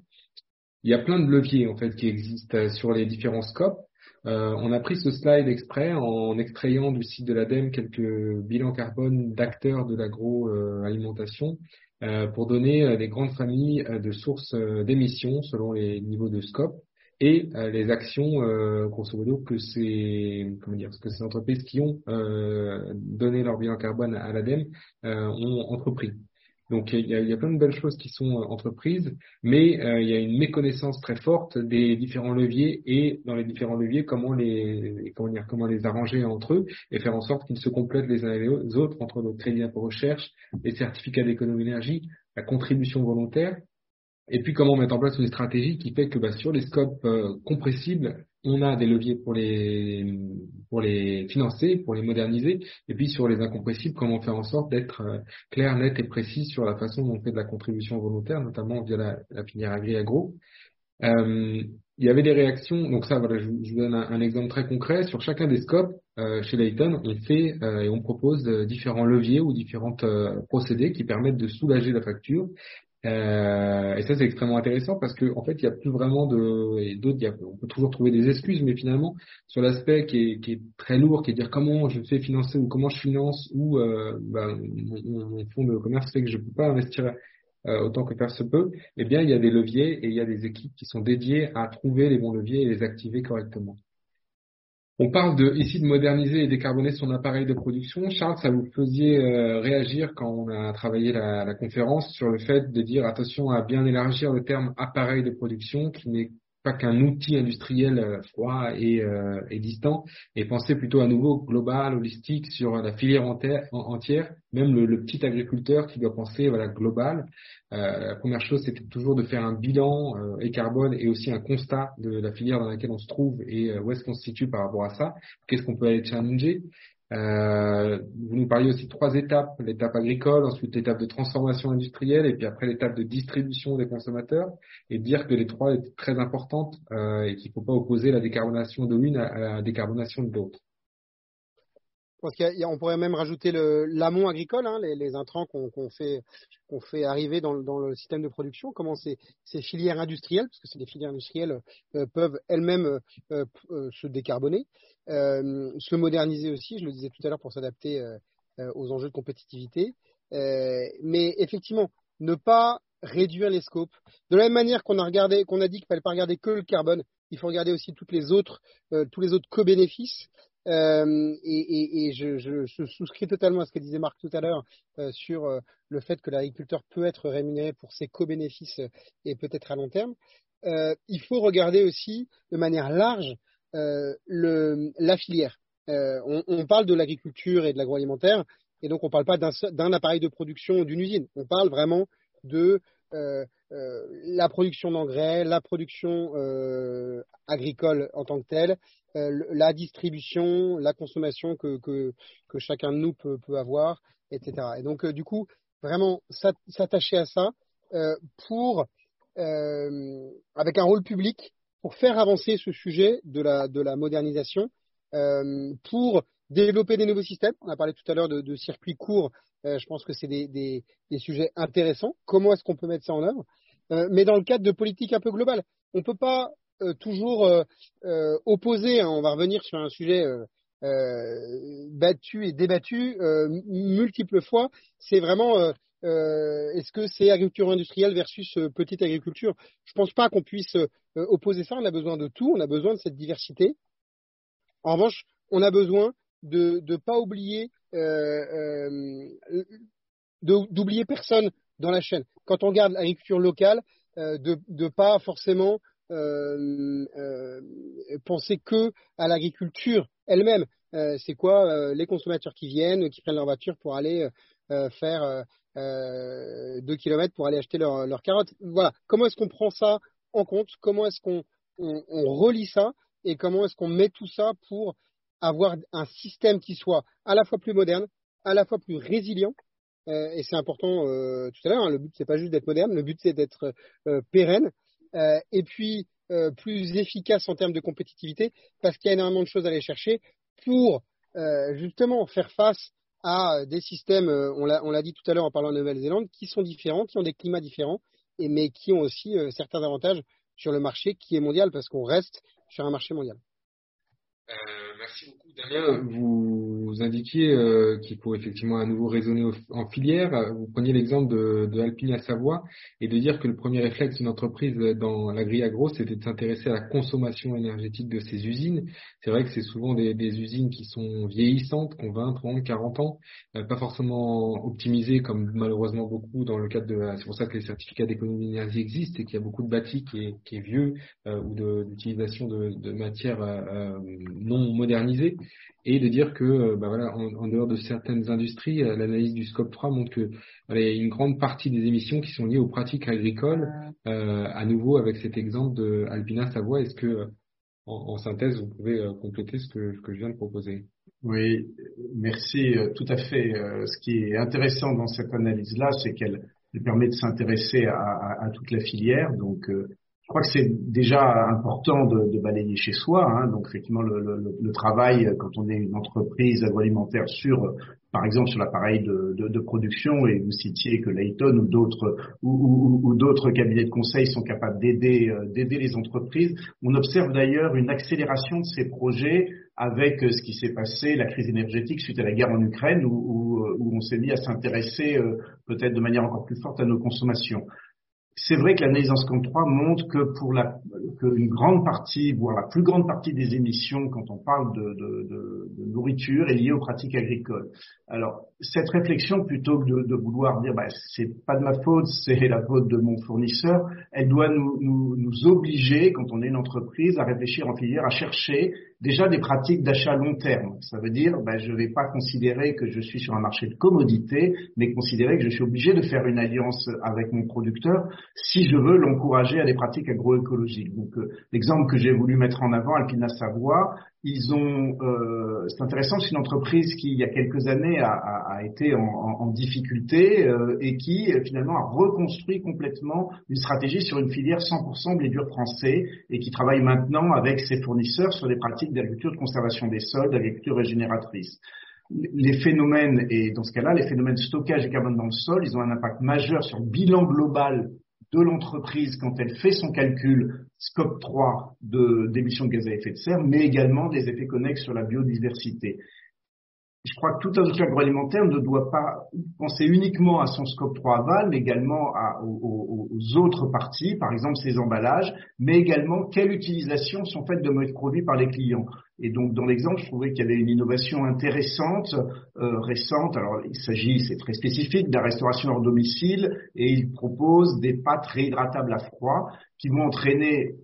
Il y a plein de leviers en fait qui existent sur les différents scopes. Euh, on a pris ce slide exprès en extrayant du site de l'ADEME quelques bilans carbone d'acteurs de l'agroalimentation euh, pour donner euh, les grandes familles de sources d'émissions selon les niveaux de scope et les actions, grosso modo, que ces, comment dire, que ces entreprises qui ont donné leur bilan carbone à l'ADEME ont entrepris. Donc il y, a, plein de belles choses qui sont euh, entreprises, mais euh, il y a une méconnaissance très forte des différents leviers et dans les différents leviers comment les comment dire comment les arranger entre eux et faire en sorte qu'ils se complètent les uns et les autres entre le crédit d'impôt recherche, les certificats d'économie d'énergie, la contribution volontaire. Et puis comment mettre en place une stratégie qui fait que bah, sur les scopes euh, compressibles, on a des leviers pour les pour les financer, pour les moderniser, et puis sur les incompressibles, comment faire en sorte d'être euh, clair, net et précis sur la façon dont on fait de la contribution volontaire, notamment via la, filière agri-agro. Euh, il y avait des réactions, donc ça, voilà, je, vous donne un, exemple très concret. Sur chacun des scopes, euh, chez Layton, on fait et on propose différents leviers ou différents procédés qui permettent de soulager la facture euh, et ça, c'est extrêmement intéressant parce qu'en en fait, il n'y a plus vraiment de, et d'autres, on peut toujours trouver des excuses, mais finalement, sur l'aspect qui est, qui est très lourd, qui est dire comment je fais financer ou comment je finance ou euh, ben, mon, fonds de commerce fait que je ne peux pas investir euh, autant que faire peut, eh bien, il y a des leviers et il y a des équipes qui sont dédiées à trouver les bons leviers et les activer correctement. On parle de, ici de moderniser et décarboner son appareil de production. Charles, ça vous faisait euh, réagir quand on a travaillé la, la, conférence sur le fait de dire attention à bien élargir le terme appareil de production qui n'est pas qu'un outil industriel euh, froid et, euh, et, distant, et penser plutôt à nouveau global, holistique sur la filière entière, même le, petit agriculteur qui doit penser voilà global. Euh, la première chose, c'était toujours de faire un bilan euh, et carbone et aussi un constat de la filière dans laquelle on se trouve et où est-ce qu'on se situe par rapport à ça. Qu'est-ce qu'on peut aller challenger? Euh, vous nous parliez aussi de trois étapes, l'étape agricole, ensuite l'étape de transformation industrielle et puis après l'étape de distribution des consommateurs. Et dire que les trois étaient très importantes euh, et qu'il ne faut pas opposer la décarbonation de l'une à la décarbonation de l'autre. Qu'on pourrait même rajouter l'amont agricole, hein, les, intrants qu'on fait, arriver dans, le système de production, comment ces, filières industrielles, parce que c'est des filières industrielles, euh, peuvent elles-mêmes se décarboner, se moderniser aussi, je le disais tout à l'heure, pour s'adapter aux enjeux de compétitivité. mais effectivement, ne pas réduire les scopes. De la même manière qu'on a regardé, qu'on a dit qu'il fallait pas regarder que le carbone, il faut regarder aussi toutes les autres, tous les autres co-bénéfices. Euh, et, et, et je, je, je, souscris totalement à ce que disait Marc tout à l'heure euh, sur euh, le fait que l'agriculteur peut être rémunéré pour ses co-bénéfices et peut-être à long terme. il faut regarder aussi de manière large le, la filière. On, on, parle de l'agriculture et de l'agroalimentaire, et donc on ne parle pas d'un appareil de production d'une usine. On parle vraiment de euh, la production d'engrais, la production euh, agricole en tant que telle, euh, la distribution, la consommation que, chacun de nous peut avoir, etc. Et donc, du coup, vraiment s'attacher à ça pour, avec un rôle public, pour faire avancer ce sujet de la, de la modernisation, pour développer des nouveaux systèmes. On a parlé tout à l'heure de, de circuits courts. je pense que c'est des, des, des, sujets intéressants. Comment est-ce qu'on peut mettre ça en œuvre? Euh, mais dans le cadre de politiques un peu globales. On ne peut pas euh, toujours euh, opposer, hein, on va revenir sur un sujet battu et débattu multiples fois, c'est vraiment est-ce que c'est agriculture industrielle versus petite agriculture? Je ne pense pas qu'on puisse opposer ça. On a besoin de tout. On a besoin de cette diversité. En revanche, on a besoin de ne pas oublier d'oublier personne dans la chaîne. Quand on regarde l'agriculture locale, euh, de ne pas forcément euh, euh, penser que à l'agriculture elle-même. c'est quoi les consommateurs qui viennent, qui prennent leur voiture pour aller faire deux kilomètres pour aller acheter leurs leur carottes. Voilà. Comment est-ce qu'on prend ça en compte? Comment est-ce qu'on on, on relie ça? Et comment est-ce qu'on met tout ça pour avoir un système qui soit à la fois plus moderne, à la fois plus résilient? Euh, et c'est important euh, tout à l'heure. Hein, le but c'est pas juste d'être moderne, le but c'est d'être euh, pérenne et puis plus efficace en termes de compétitivité parce qu'il y a énormément de choses à aller chercher pour justement faire face à des systèmes, on l'a dit tout à l'heure en parlant de Nouvelle-Zélande, qui sont différents, qui ont des climats différents, et, mais qui ont aussi certains avantages sur le marché qui est mondial parce qu'on reste sur un marché mondial. Euh, merci Vous indiquiez euh, qu'il faut effectivement à nouveau raisonner en filière. Vous preniez l'exemple de, de Alpine Savoie et de dire que le premier réflexe d'une entreprise dans l'agri-agro, c'était de s'intéresser à la consommation énergétique de ces usines. C'est vrai que c'est souvent des, des, usines qui sont vieillissantes, qui ont 20, 30, 40 ans, euh, pas forcément optimisées comme malheureusement beaucoup dans le cadre de C'est pour ça que les certificats d'économie d'énergie existent et qu'il y a beaucoup de bâti qui est, qui est vieux euh, ou d'utilisation de, de, matières non modernisées et de dire que euh, bah voilà, en, dehors de certaines industries, euh, l'analyse du scope 3 montre que voilà, il y a une grande partie des émissions qui sont liées aux pratiques agricoles. Euh, à nouveau, avec cet exemple de Alpina Savoie, est-ce que en, synthèse, vous pouvez compléter ce que, que je viens de proposer? Oui, merci. Tout à fait. Ce qui est intéressant dans cette analyse-là, c'est qu'elle permet de s'intéresser à, à, à, toute la filière. Donc, je crois que c'est déjà important de, de, balayer chez soi. Hein. Donc effectivement, le, le, le, travail quand on est une entreprise agroalimentaire sur, par exemple, sur l'appareil de, de, de, production, et vous citiez que Layton ou d'autres ou, ou, ou d'autres cabinets de conseil sont capables d'aider euh, d'aider les entreprises. On observe d'ailleurs une accélération de ces projets avec ce qui s'est passé, la crise énergétique suite à la guerre en Ukraine, où, où, où on s'est mis à s'intéresser euh, peut-être de manière encore plus forte à nos consommations c'est vrai que l'analyse en Scan 3 montre que pour la, une grande partie, voire la plus grande partie des émissions, quand on parle de, de, de, de nourriture, est liée aux pratiques agricoles. Alors, cette réflexion, plutôt que de, vouloir dire, bah, c'est pas de ma faute, c'est la faute de mon fournisseur, elle doit nous, nous, nous obliger, quand on est une entreprise, à réfléchir en filière, à chercher déjà des pratiques d'achat long terme. Ça veut dire, ben, je ne vais pas considérer que je suis sur un marché de commodité, mais considérer que je suis obligé de faire une alliance avec mon producteur si je veux l'encourager à des pratiques agroécologiques. Donc, euh, l'exemple que j'ai voulu mettre en avant, Alpina Savoie, ils ont, euh, c'est intéressant, c'est une entreprise qui, il y a quelques années, a, a, a été en, en, difficulté euh, et qui finalement a reconstruit complètement une stratégie sur une filière 100% blé dur français et qui travaille maintenant avec ses fournisseurs sur des pratiques d'agriculture de conservation des sols, d'agriculture régénératrice. Les phénomènes, et dans ce cas-là, les phénomènes de stockage de carbone dans le sol, ils ont un impact majeur sur le bilan global de l'entreprise quand elle fait son calcul scope 3 d'émissions de, gaz à effet de serre, mais également des effets connexes sur la biodiversité. Je crois que tout industrie agroalimentaire ne doit pas penser uniquement à son scope 3 aval, mais également aux, autres parties, par exemple ses emballages, mais également quelle utilisation sont faites de nos produits par les clients. Et donc, dans l'exemple, je trouvais qu'il y avait une innovation intéressante, euh, récente. Alors, il s'agit, c'est très spécifique, de la restauration hors domicile, et il propose des pâtes réhydratables à froid qui vont entraîner,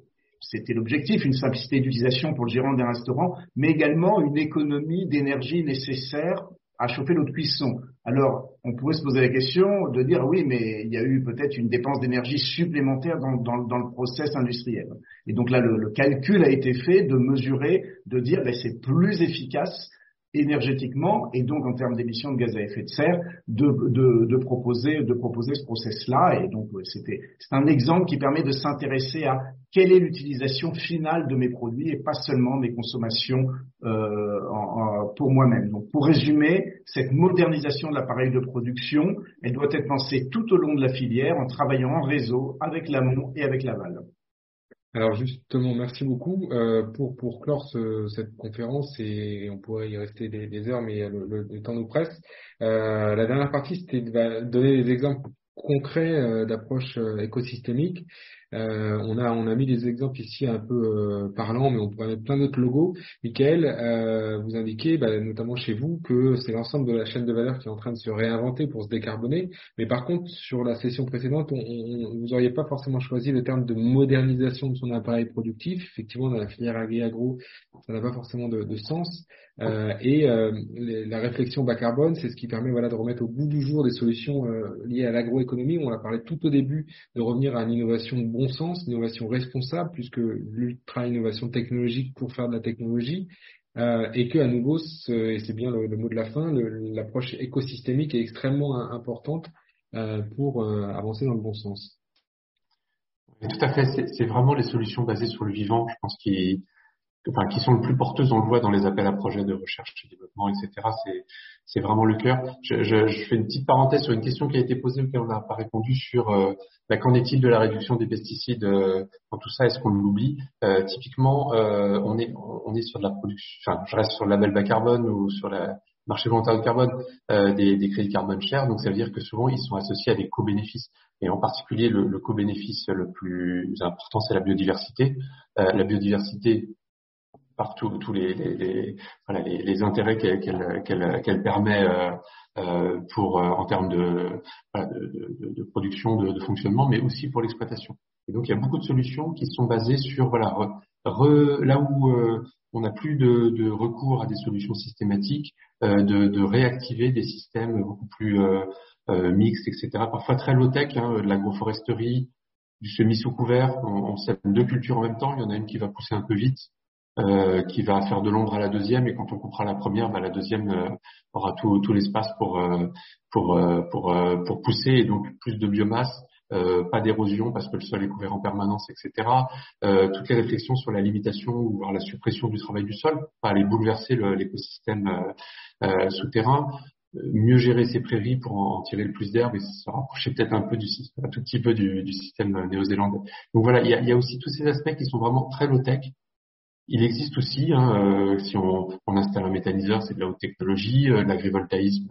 c'était l'objectif, une simplicité d'utilisation pour le gérant d'un restaurant, mais également une économie d'énergie nécessaire à chauffer l'eau de cuisson. Alors, on pourrait se poser la question de dire oui, mais il y a eu peut-être une dépense d'énergie supplémentaire dans, dans, le process industriel. Et donc là, le, le, calcul a été fait de mesurer, de dire ben, c'est plus efficace énergétiquement et donc en termes d'émissions de gaz à effet de serre de, de, de proposer de proposer ce process là et donc c'était c'est un exemple qui permet de s'intéresser à quelle est l'utilisation finale de mes produits et pas seulement mes consommations euh, pour moi-même. Donc pour résumer, cette modernisation de l'appareil de production, elle doit être pensée tout au long de la filière en travaillant en réseau avec l'amont et avec l'aval. Alors justement, merci beaucoup euh, pour pour clore ce, cette conférence et on pourrait y rester des, des heures, mais le, le, temps nous presse. Euh, la dernière partie, c'était de donner des exemples concrets euh, d'approche euh, écosystémique. Euh, on, a, on a mis des exemples ici un peu parlants, mais on pourrait mettre plein d'autres logos. Michael, vous indiquez, bah, notamment chez vous, que c'est l'ensemble de la chaîne de valeur qui est en train de se réinventer pour se décarboner. Mais par contre, sur la session précédente, vous n'auriez pas forcément choisi le terme de modernisation de son appareil productif. Effectivement, dans la filière agri-agro, ça n'a pas forcément de sens. Euh, et euh, la réflexion bas carbone, c'est ce qui permet voilà, de remettre au bout du jour des solutions euh, liées à l'agroéconomie. On a parlé tout au début de revenir à une innovation bon sens, une innovation responsable, plus que l'ultra-innovation technologique pour faire de la technologie. et que à nouveau, et c'est bien le, mot de la fin, l'approche écosystémique est extrêmement importante pour avancer dans le bon sens. Tout à fait. C'est vraiment les solutions basées sur le vivant, je pense, qui, enfin, qui sont le plus porteuses. On le voit dans les appels à projets de recherche et développement, etc. C'est vraiment le cœur. Je, je, je, fais une petite parenthèse sur une question qui a été posée auquel on n'a pas répondu sur euh, bah, qu'en est-il de la réduction des pesticides euh, dans tout ça Est-ce qu'on l'oublie? Euh, Typiquement, euh, on est on est sur de la production. Enfin, je reste sur le label bas carbone ou sur la marché volontaire de carbone, euh, des, des, crédits carbone chers. Donc, ça veut dire que souvent, ils sont associés à des co-bénéfices. Et en particulier, le, le co-bénéfice le plus important, c'est la biodiversité. La biodiversité, par tous les, les, les, intérêts qu'elle qu'elle qu'elle permet euh, euh, pour euh, en termes de, de, production, de, fonctionnement, mais aussi pour l'exploitation. Et donc il y a beaucoup de solutions qui sont basées sur voilà là où on n'a plus de, recours à des solutions systématiques, de, réactiver des systèmes beaucoup plus mixtes, etc. Parfois très low-tech, hein, de l'agroforesterie, du semi sous couvert. On, on sème deux cultures en même temps. Il y en a une qui va pousser un peu vite, euh, qui va faire de l'ombre à la deuxième, et quand on coupera la première, bah, la deuxième euh, aura tout, tout l'espace pour euh, pour pour pour pousser et donc plus de biomasse. Euh, pas d'érosion parce que le sol est couvert en permanence, etc. Euh, toutes les réflexions sur la limitation ou voire la suppression du travail du sol, pas aller bouleverser l'écosystème euh, souterrain, mieux gérer ses prairies pour en, tirer le plus d'herbe et se rapprocher peut-être un peu du un tout petit peu du, du système néo-zélandais. Donc voilà, il y a, y a aussi tous ces aspects qui sont vraiment très low-tech il existe aussi, hein, euh, si on, installe un méthaniseur, c'est de la haute technologie, euh, l'agrivoltaïsme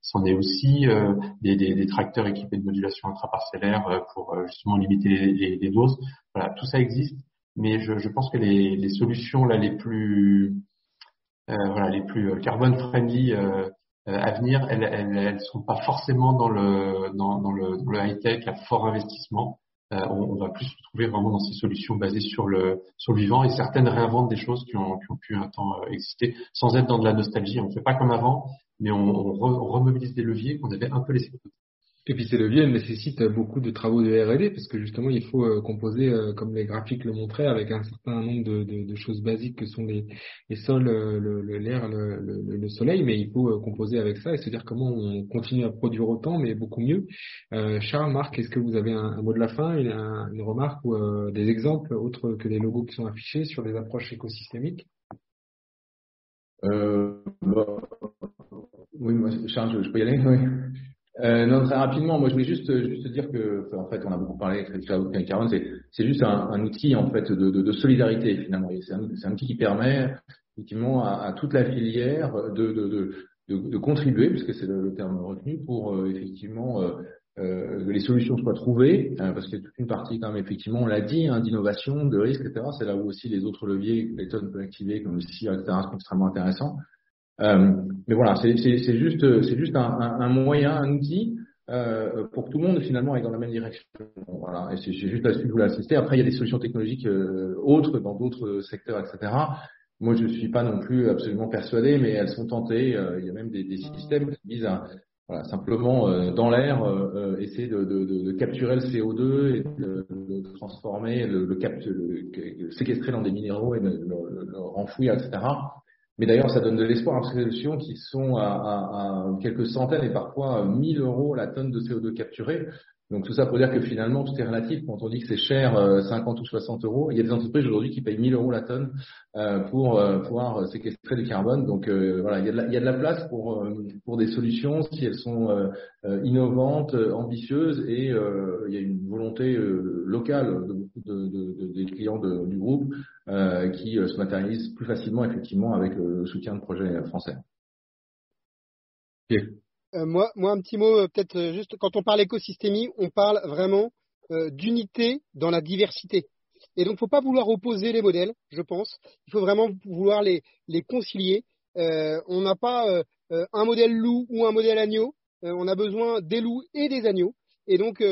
c'en est aussi, euh, des, tracteurs équipés de modulation intraparcellaire euh, pour euh, justement limiter les, doses. Voilà, tout ça existe, mais je, pense que les, solutions là les plus voilà les plus carbone friendly à venir, elles, elles sont pas forcément dans le dans, dans le, dans le high tech à fort investissement. Euh, on, on, va plus se trouver vraiment dans ces solutions basées sur le, sur le vivant et certaines réinventent des choses qui ont, pu un temps euh, exister sans être dans de la nostalgie. On ne fait pas comme avant, mais on, on remobilise des leviers qu'on avait un peu laissés de côté. Et puis ces leviers nécessitent beaucoup de travaux de R&D parce que justement il faut euh, composer, euh, comme les graphiques le montraient, avec un certain nombre de, de, de choses basiques que sont les, les sols, l'air, le, le, le, soleil, mais il faut euh, composer avec ça et se dire comment on continue à produire autant, mais beaucoup mieux. Euh, Charles, Marc, est-ce que vous avez un, un, mot de la fin, une, une remarque ou euh, des exemples autres que les logos qui sont affichés sur des approches écosystémiques? Euh, bah, Oui, moi, Charles, je, je peux y aller? oui. Euh, non, très rapidement, moi je voulais juste, juste dire que, en fait, on a beaucoup parlé de cloud carbone, c'est, juste un, outil en fait de, solidarité finalement. C'est un, outil qui permet effectivement à, toute la filière de, de, de contribuer, puisque c'est le, terme retenu, pour euh, effectivement euh, euh, que les solutions soient trouvées, euh, parce qu'il y a toute une partie quand même, effectivement, on l'a dit, hein, d'innovation, de risque, etc. C'est là où aussi les autres leviers que Clayton peut activer, comme le CIR, etc., sont extrêmement intéressants. Euh, mais voilà, c'est juste, c'est juste un, un, un, moyen, un outil euh, pour que tout le monde finalement aille dans la même direction. Voilà, et c'est juste là-dessus que je. Après, il y a des solutions technologiques euh, autres dans d'autres secteurs, etc. Moi, je ne suis pas non plus absolument persuadé, mais elles sont tentées. Euh, il y a même des, des systèmes qui visent à voilà, simplement euh, dans l'air essayer de, de, de, capturer le CO2 et de, transformer le, le, le, séquestrer dans des minéraux et le, le renfouir, etc. Mais d'ailleurs, ça donne de l'espoir à ces solutions qui sont à, à, à, quelques centaines et parfois 1000 euros la tonne de CO2 capturé. Donc tout ça pour dire que finalement tout est relatif. Quand on dit que c'est cher, 50 euh, ou 60 euros, il y a des entreprises aujourd'hui qui payent 1000 euros la tonne euh, pour euh, pouvoir séquestrer du carbone. Donc voilà, il y, a de la, il y a de la place pour pour des solutions si elles sont innovantes, ambitieuses et il y a une volonté locale de, de, de, des clients du groupe qui se matérialise plus facilement effectivement avec le soutien de projets français. Euh, moi, moi, un petit mot, euh, peut-être euh, juste quand on parle écosystémie, on parle vraiment euh, d'unité dans la diversité. Et donc, il ne faut pas vouloir opposer les modèles, je pense. Il faut vraiment vouloir les, les concilier. Euh, on n'a pas euh, un modèle loup ou un modèle agneau. on a besoin des loups et des agneaux. Et donc,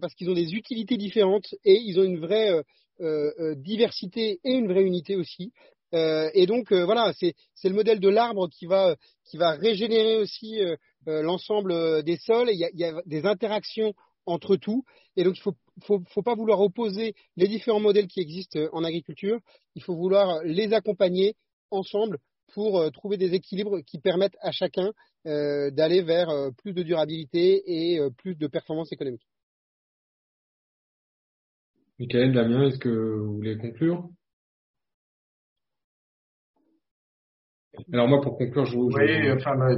parce qu'ils ont des utilités différentes et ils ont une vraie diversité et une vraie unité aussi. et donc, voilà, c'est le modèle de l'arbre qui va, qui va régénérer aussi euh, l'ensemble euh, des sols, il y, a, il y, a, des interactions entre tout, et donc il faut, faut, faut pas vouloir opposer les différents modèles qui existent euh, en agriculture, il faut vouloir les accompagner ensemble pour euh, trouver des équilibres qui permettent à chacun euh, d'aller vers euh, plus de durabilité et plus de performance économique. Michael, Damien, est-ce que vous voulez conclure? Alors moi, pour conclure, je vous. Oui, enfin, bah,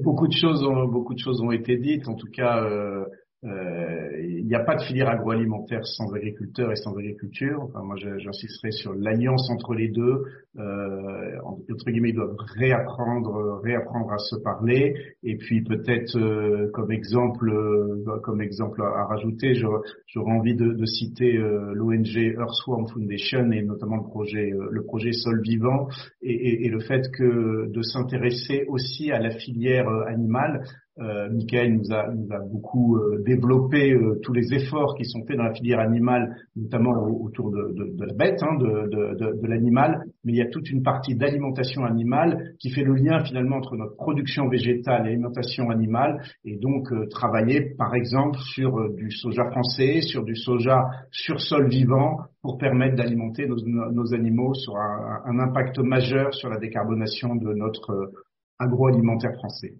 beaucoup de choses ont beaucoup de choses ont été dites. En tout cas, euh, euh, il n'y a pas de filière agroalimentaire sans agriculteurs et sans agriculture. Enfin, moi, j'insisterai sur l'alliance entre les deux. Euh, entre guillemets, ils doivent réapprendre, réapprendre à se parler. Et puis peut-être euh, comme exemple, euh, comme exemple à, rajouter, j'aurais envie de, citer euh, l'ONG Earthworm Foundation et notamment le projet, le projet Sol Vivant et, et le fait que de s'intéresser aussi à la filière animale euh, Michael nous a, nous a beaucoup euh, développé euh, tous les efforts qui sont faits dans la filière animale, notamment autour de, de, de, la bête, hein, de, de l'animal, mais il y a toute une partie d'alimentation animale qui fait le lien finalement entre notre production végétale et l'alimentation animale, et donc euh, travailler par exemple sur du soja français, sur du soja sur sol vivant, pour permettre d'alimenter nos, nos, animaux sur un, un impact majeur sur la décarbonation de notre agroalimentaire français.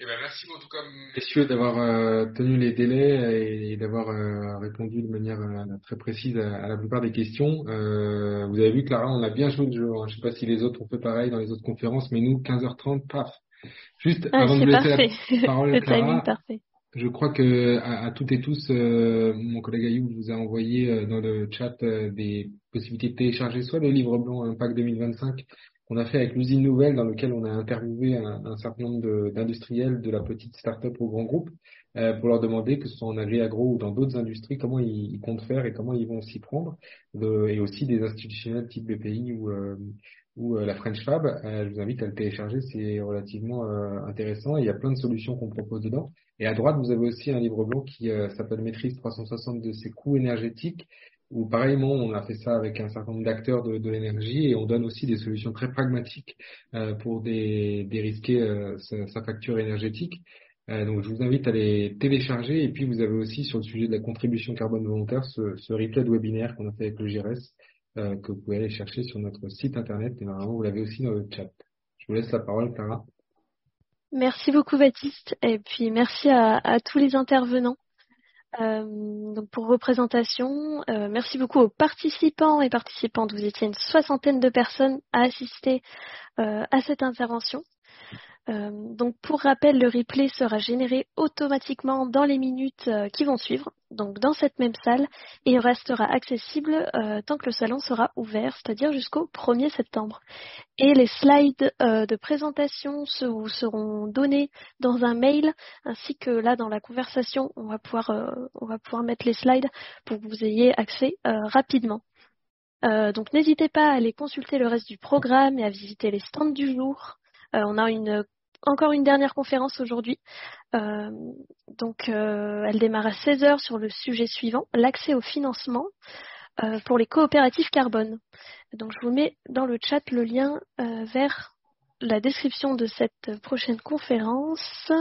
Eh ben, merci en tout cas, messieurs, d'avoir euh, tenu les délais et, d'avoir euh, répondu de manière euh, très précise à, la plupart des questions. vous avez vu, Clara, on a bien joué le jeu. Hein. Je ne sais pas si les autres ont fait pareil dans les autres conférences, mais nous, 15h30, paf. Juste ah, avant de laisser la parole Clara, je crois que à, toutes et tous, mon collègue Ayoub vous a envoyé dans le chat des possibilités de télécharger soit le livre blanc Impact 2025 qu'on a fait avec l'usine nouvelle dans lequel on a interviewé un, un certain nombre d'industriels de, la petite start-up au grand groupe euh, pour leur demander, que ce soit en agri-agro ou dans d'autres industries, comment ils, comptent faire et comment ils vont s'y prendre, et aussi des institutionnels type BPI ou, euh, ou euh, la French Fab. je vous invite à le télécharger, c'est relativement intéressant. il y a plein de solutions qu'on propose dedans. Et à droite, vous avez aussi un livre blanc qui s'appelle Maîtrise 360 de ses coûts énergétiques où pareillement on a fait ça avec un certain nombre d'acteurs de, de l'énergie et on donne aussi des solutions très pragmatiques euh, pour des, dérisquer euh, sa, facture énergétique. Euh, donc je vous invite à les télécharger et puis vous avez aussi sur le sujet de la contribution carbone volontaire ce, ce replay de webinaire qu'on a fait avec le GRS euh, que vous pouvez aller chercher sur notre site internet et normalement vous l'avez aussi dans le chat. Je vous laisse la parole Clara. Merci beaucoup Baptiste et puis merci à, à tous les intervenants. Euh, donc pour vos présentations, euh, merci beaucoup aux participants et participantes. Vous étiez une soixantaine de personnes à assister euh, à cette intervention. Euh, donc pour rappel, le replay sera généré automatiquement dans les minutes euh, qui vont suivre, donc dans cette même salle, et restera accessible euh, tant que le salon sera ouvert, c'est-à-dire jusqu'au 1er septembre. Et les slides de présentation vous seront donnés dans un mail, ainsi que là dans la conversation, on va pouvoir, on va pouvoir mettre les slides pour que vous ayez accès rapidement. donc n'hésitez pas à aller consulter le reste du programme et à visiter les stands du jour. on a une encore une dernière conférence aujourd'hui. Euh, donc, euh, elle démarre à 16h sur le sujet suivant, l'accès au financement euh, pour les coopératives carbone. Donc, je vous mets dans le chat le lien vers la description de cette prochaine conférence.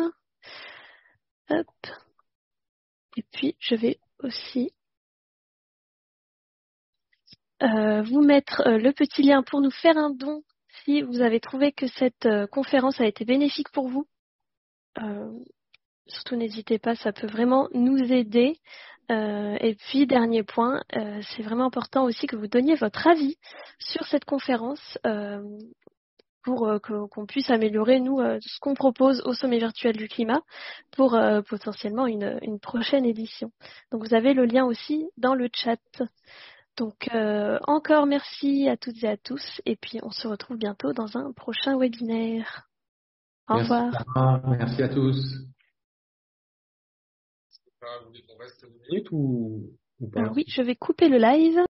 Et puis, je vais aussi vous mettre le petit lien pour nous faire un don si vous avez trouvé que cette euh, conférence a été bénéfique pour vous. Euh, surtout n'hésitez pas, ça peut vraiment nous aider. Euh, et puis, dernier point, c'est vraiment important aussi que vous donniez votre avis sur cette conférence pour qu'on puisse améliorer, nous, ce qu'on propose au sommet virtuel du climat pour potentiellement une, une, prochaine édition. Donc, vous avez le lien aussi dans le chat. Donc euh, encore merci à toutes et à tous et puis on se retrouve bientôt dans un prochain webinaire. Au revoir. Merci à tous. oui, je vais couper le live.